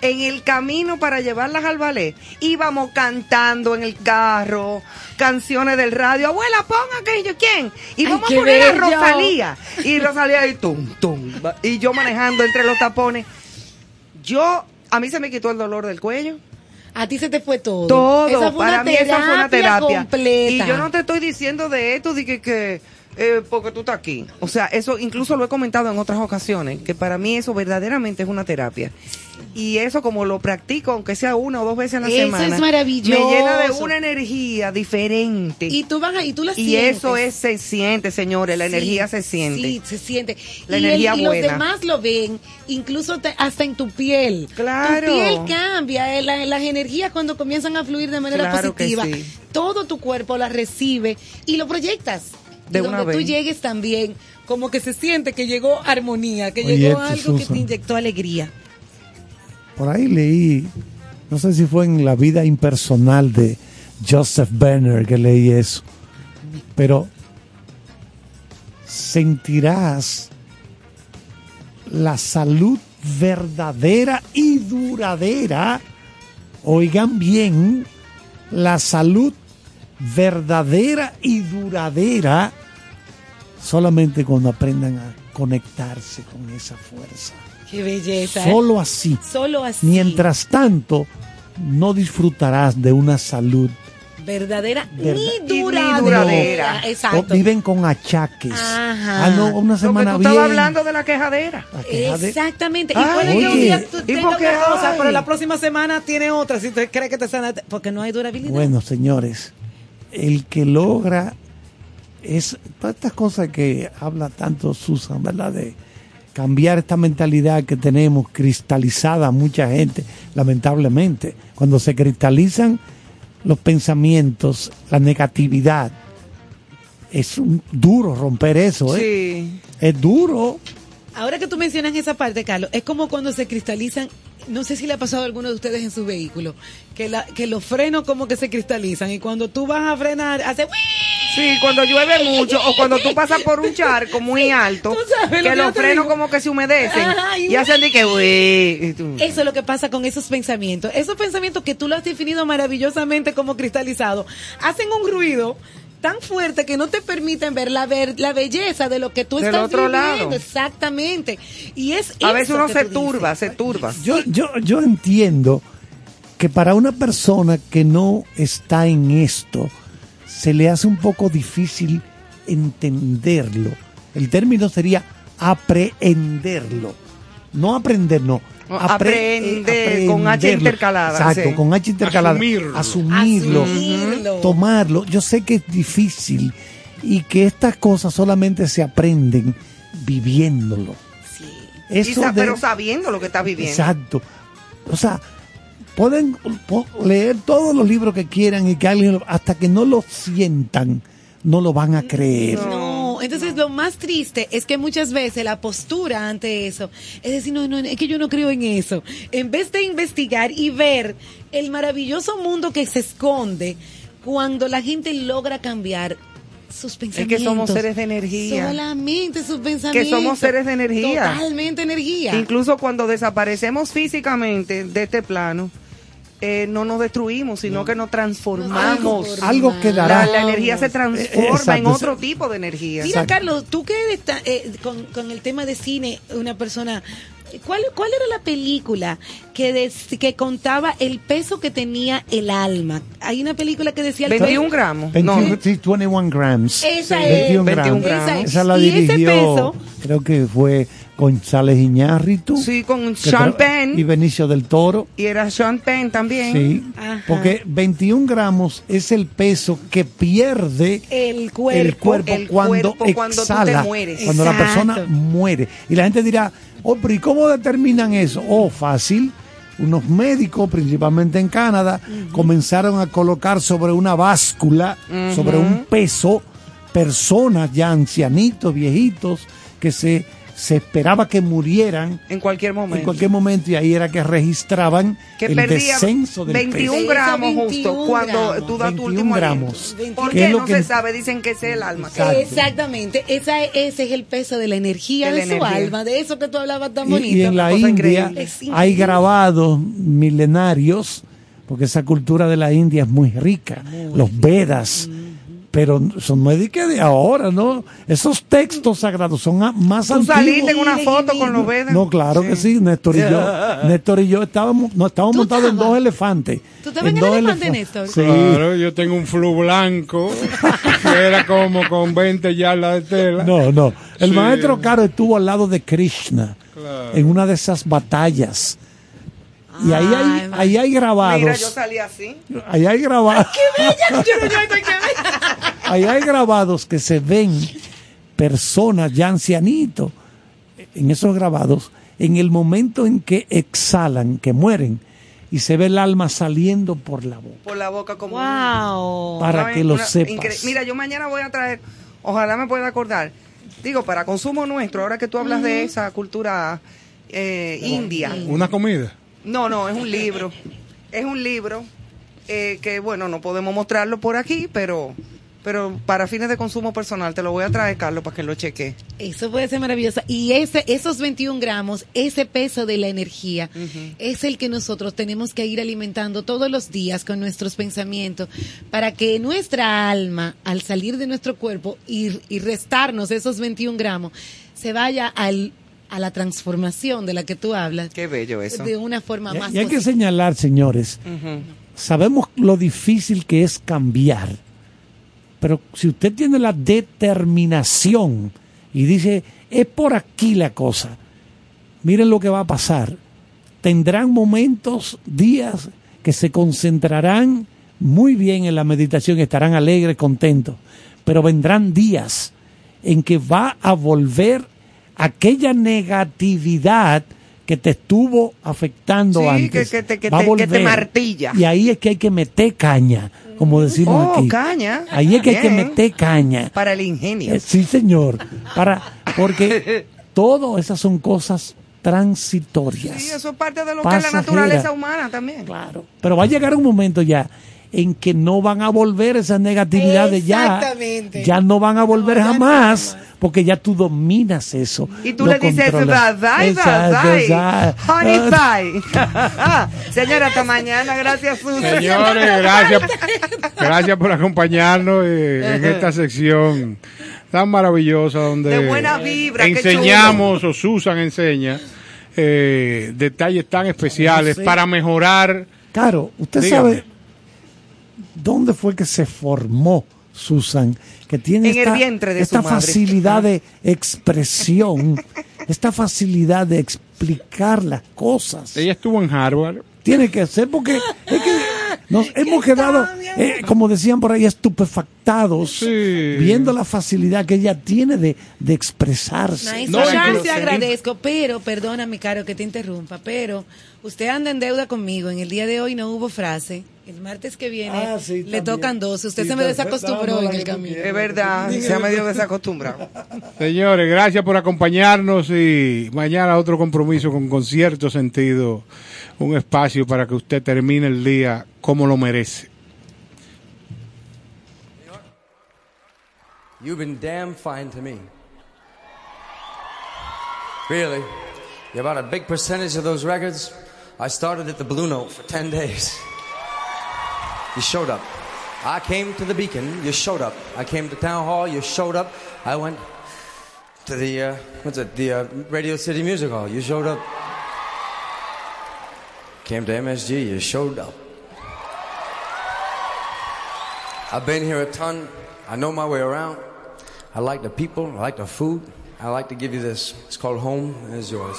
en el camino para llevarlas al ballet, íbamos cantando en el carro, canciones del radio, abuela, ponga aquello, ¿quién? Y vamos a poner a. Rosalía. Y Rosalía ahí, tum, tum, y yo manejando entre los tapones. Yo, a mí se me quitó el dolor del cuello. A ti se te fue todo. Todo, Esa fue para una mí esa fue una terapia. completa. Y yo no te estoy diciendo de esto, de que, que eh, porque tú estás aquí. O sea, eso incluso lo he comentado en otras ocasiones, que para mí eso verdaderamente es una terapia. Y eso como lo practico, aunque sea una o dos veces a la Eso semana, es maravilloso. me llena de una energía diferente. Y tú vas ahí, tú la Y sientes. eso es, se siente, señores, la Sí, energía se siente. Sí, se siente. La y energía y los demás lo ven, incluso te- hasta en tu piel. Claro. Tu piel cambia, eh, la- las energías cuando comienzan a fluir de manera Claro que positiva, sí. todo tu cuerpo las recibe y lo proyectas. De y una donde tú vez. llegues también, como que se siente que llegó armonía, que Oye, llegó algo que te inyectó alegría. Por ahí leí, no sé si fue en la vida impersonal de Joseph Banner que leí eso, pero sentirás la salud verdadera y duradera. Oigan bien, la salud verdadera y duradera solamente cuando aprendan a conectarse con esa fuerza. Qué belleza. ¿eh? Solo así. Solo así. Mientras tanto, no disfrutarás de una salud. verdadera Verdad- ni ni duradera. duradera. O Exacto. viven con achaques. Ajá. Ah, no, una Lo que semana tú bien. estabas hablando de la quejadera. La Exactamente. Ay, y puede que un día tú ¿Y tengas por qué una cosa, pero la próxima semana tiene otra. Si tú crees que te sana, porque no hay durabilidad. Bueno, señores, el que logra es todas estas cosas que habla tanto Susan, ¿verdad? De cambiar esta mentalidad que tenemos cristalizada mucha gente, lamentablemente. Cuando se cristalizan los pensamientos, la negatividad, es un- duro romper eso, ¿eh? Sí. Es duro. Ahora que tú mencionas esa parte, Carlos, es como cuando se cristalizan, no sé si le ha pasado a alguno de ustedes en su vehículo, que, la, que los frenos como que se cristalizan y cuando tú vas a frenar, hace... Sí, cuando llueve mucho o cuando tú pasas por un charco muy alto, sabes lo que yo los frenos digo. como que se humedecen y- hacen de que, "Uy", Eso es lo que pasa con esos pensamientos. Esos pensamientos que tú lo has definido maravillosamente como cristalizado, hacen un ruido tan fuerte que no te permiten ver la, ver, la belleza de lo que tú Del estás otro viviendo. lado. Exactamente. Y es a veces uno que se dices. turba, se turba. Yo, yo, yo entiendo que para una persona que no está en esto, se le hace un poco difícil entenderlo. El término sería aprehenderlo. No aprender, no. No, Apre- aprender, eh, con H intercalada, Exacto, sí. con H intercalada. Asumirlo. Asumirlo. Asumirlo. Tomarlo. Yo sé que es difícil y que estas cosas solamente se aprenden viviéndolo. Y Eso sa- de- pero sabiendo lo que estás viviendo. Exacto. O sea, pueden po- leer todos los libros que quieran y que alguien hasta que no lo sientan, no lo van a creer. No, entonces lo más triste es que muchas veces la postura ante eso es decir, no, no, es que yo no creo en eso. En vez de investigar y ver el maravilloso mundo que se esconde cuando la gente logra cambiar sus Es pensamientos. que somos seres de energía. Solamente sus Que pensamientos. somos seres de energía. Totalmente energía. Incluso cuando desaparecemos físicamente de este plano, eh, no nos destruimos, sino que nos transformamos. Algo quedará. La, la energía se transforma Exacto. en otro tipo de energía. Mira, Carlos, tú que eres eh, con, con el tema de cine, una persona. ¿Cuál, ¿Cuál era la película que, des- que contaba el peso que tenía el alma? Hay una película que decía el 21 peso- gramos. 21, No. sí, 21 grams. Esa Sí, es. 21 21 gramos. Esa la Y ese dirigió, peso- creo que fue González Iñárritu. Sí, con Sean Penn. Y Benicio del Toro. Y era Sean Penn también. Sí, porque 21 gramos es el peso que pierde El cuerpo. el cuerpo El cuando cuerpo cuando tú te exhala, mueres. cuando la persona muere. Y la gente dirá, oh, pero ¿y cómo determinan eso? Oh, fácil. Unos médicos, principalmente en Canadá, comenzaron a colocar sobre una báscula, sobre un peso, personas ya ancianitos, viejitos, que se, se esperaba que murieran En cualquier momento. en cualquier momento y ahí era que registraban que el descenso del 21 peso. gramos 21 justo cuando gramos. tú das tu 21 último gramos. ¿Por ¿Qué no que- se sabe? Dicen que ese es el alma. Exacto. Exactamente, Esa, ese es el peso de la energía De de, la su energía. alma, de eso que tú hablabas tan Y- bonito. Y, en la India hay grabados milenarios, porque esa cultura de la India es muy rica, los Vedas, pero son no es de que de ahora, ¿no? Esos textos sagrados son a- más Tú antiguos. saliste en una foto con los Vedas. No, claro que sí, Néstor y yo, Néstor y yo estábamos, no, estábamos ¿Tú montados en dos elefantes. ¿Tú estabas en el dos elefante, elefan- Néstor? Sí. Claro, yo tengo un flu blanco que era como con 20 yardas de tela. No, no. El Sí. maestro Caro estuvo al lado de Krishna Claro. en una de esas batallas. Y ahí hay, Ay, ahí hay grabados. Mira, yo salí así. Ahí hay grabados. Yo no yo estoy que- Ahí hay grabados que se ven personas ya ancianitos en esos grabados en el momento en que exhalan, que mueren y se ve el alma saliendo por la boca. Por la boca como... Wow. Para que lo Una- sepas. incre- Mira, yo mañana voy a traer, ojalá me pueda acordar, digo, para consumo nuestro, ahora que tú hablas de esa cultura eh, india. Una comida. No, no, es un libro. Es un libro eh, que, bueno, no podemos mostrarlo por aquí, pero, pero para fines de consumo personal te lo voy a traer, Carlos, para que lo cheque. Eso puede ser maravilloso. Y ese, esos 21 gramos, ese peso de la energía, es el que nosotros tenemos que ir alimentando todos los días con nuestros pensamientos para que nuestra alma, al salir de nuestro cuerpo y, y restarnos esos 21 gramos, se vaya al, a la transformación de la que tú hablas. Qué bello eso. De una forma Y, más y hay que señalar, señores, sabemos lo difícil que es cambiar, pero si usted tiene la determinación y dice, es por aquí la cosa, miren lo que va a pasar. Tendrán momentos, días que se concentrarán muy bien en la meditación, estarán alegres, contentos, pero vendrán días en que va a volver aquella negatividad que te estuvo afectando Sí, antes. que- que te- que va a te- que te volver. martilla. Y ahí es que hay que meter caña, como decimos Oh, aquí. caña. Ahí es que hay que Bien. meter caña. Para el ingenio. Eh, sí, señor. Para, porque todo esas son cosas transitorias. Sí, eso es parte de lo que es la naturaleza humana también. Claro. Pero va a llegar un momento ya en que no van a volver esas negatividades ya. Exactamente. Ya no van a volver jamás, porque ya tú dominas eso. Y tú lo le dices, controlas. bye, bye, Exacto, bye, exacto. honey pie. Señora, hasta mañana. Gracias, Susan. Señores, gracias, gracias por acompañarnos eh, en esta sección tan maravillosa donde De buena vibra, enseñamos o Susan enseña eh, detalles tan especiales No sé. para mejorar. Claro, usted Dígame. sabe dónde fue que se formó Susan, que tiene En el esta, vientre de esta su madre. facilidad de expresión, esta facilidad de explicar las cosas. Ella estuvo en Harvard. Tiene que ser porque es que nos hemos quedado, eh, como decían por ahí, estupefactados viendo la facilidad que ella tiene de, de expresarse. Maestro Charles, te agradezco, pero, perdóname, Caro, que te interrumpa, pero usted anda en deuda conmigo. En el día de hoy no hubo frase. El martes que viene Ah, sí, le tocan dos. Usted Sí, se me desacostumbró en el camino. Es verdad, se ha medio desacostumbrado. Señores, gracias por acompañarnos y mañana otro compromiso con Concierto Sentido, un espacio para que usted termine el día como lo merece. You've been damn fine to me. Really. Yeah, About a big percentage of those records, I started at the Blue Note for 10 days. You showed up. I came to the Beacon, you showed up. I came to Town Hall, you showed up. I went to the, uh, what's it, the uh, Radio City Music Hall, you showed up. Came to MSG, you showed up. I've been here a ton. I know my way around. I like the people. I like the food. I like to give you this. It's called Home It's Yours.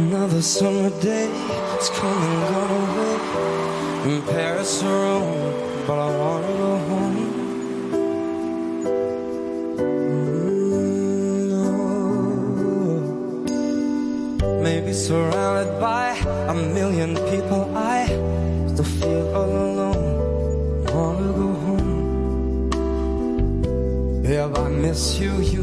Another summer day, it's coming, gone away. In Paris or Rome, but I wanna go home. Mm, Maybe surrounded by a million people, I still feel all alone. Wanna go home. If I miss you, you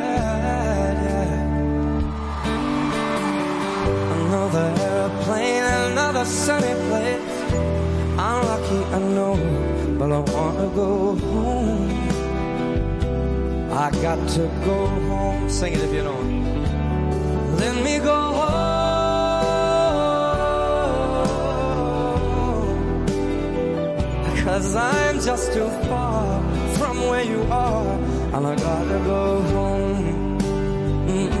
Another airplane, another sunny place. I'm lucky, I know, but I wanna go home. I got to go home. Sing it if you know it. Let me go home. Cause I'm just too far from where you are. And I gotta go home. Mm-mm-mm-mm. And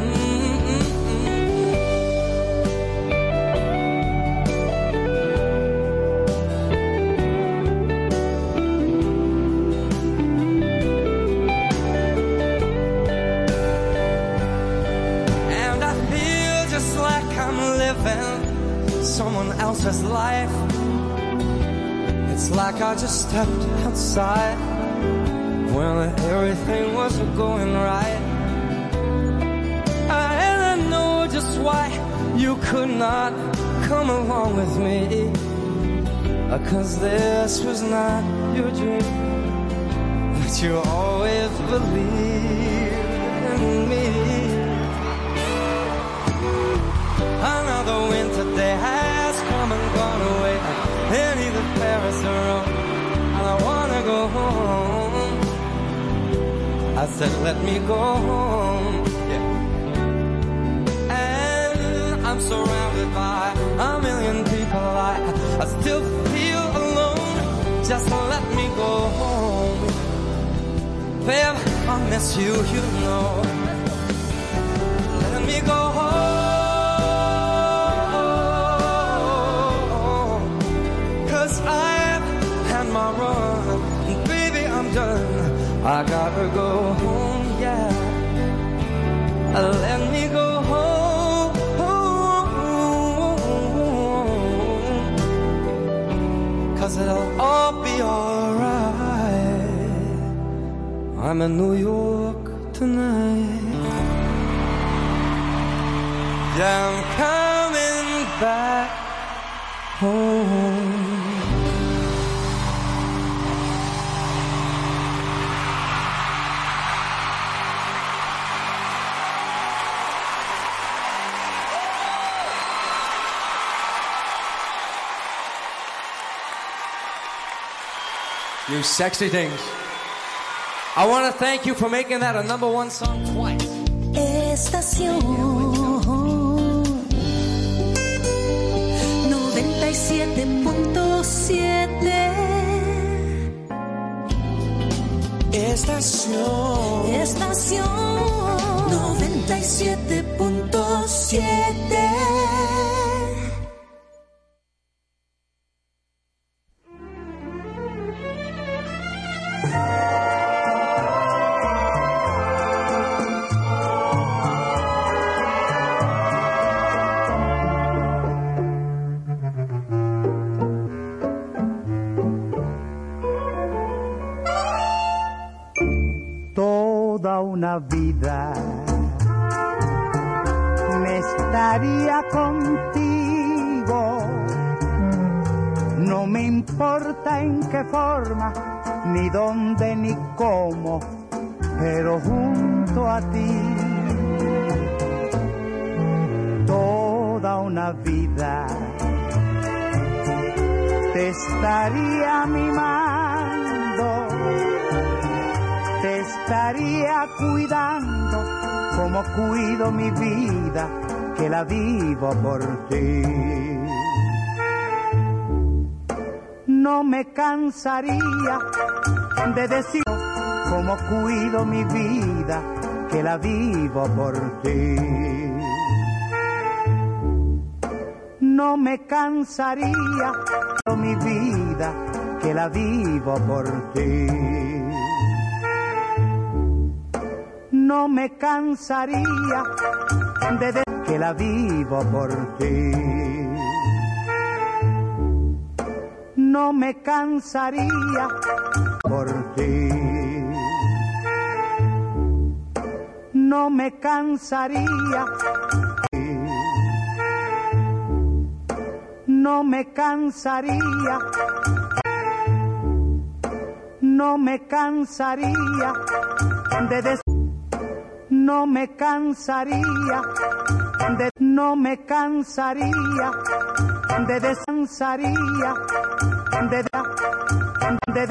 someone else's life. It's like I just stepped outside when everything wasn't going right. I know just why you could not come along with me. Cause this was not your dream. But you always believed I said, let me go home. Yeah. And I'm surrounded by a million people. I, I still feel alone. Just let me go home. Babe, I miss you, you know. Let me go home. Cause I've had my run. Baby, I'm done. I gotta go home, yeah. Let me go home. Cause it'll all be alright. I'm in New York tonight. Yeah, I'm coming back You sexy things. I want to thank you for making that a number one song twice. Estación 97.7 Estación. Cansaría de decir como cuido mi vida, que la vivo por ti. No me cansaría de mi vida, que la vivo por ti. No me cansaría de decir que la vivo por ti. No me cansaría por ti. No me cansaría. No me cansaría. No me cansaría de decir. No me cansaría de no me cansaría de descansaría de de, de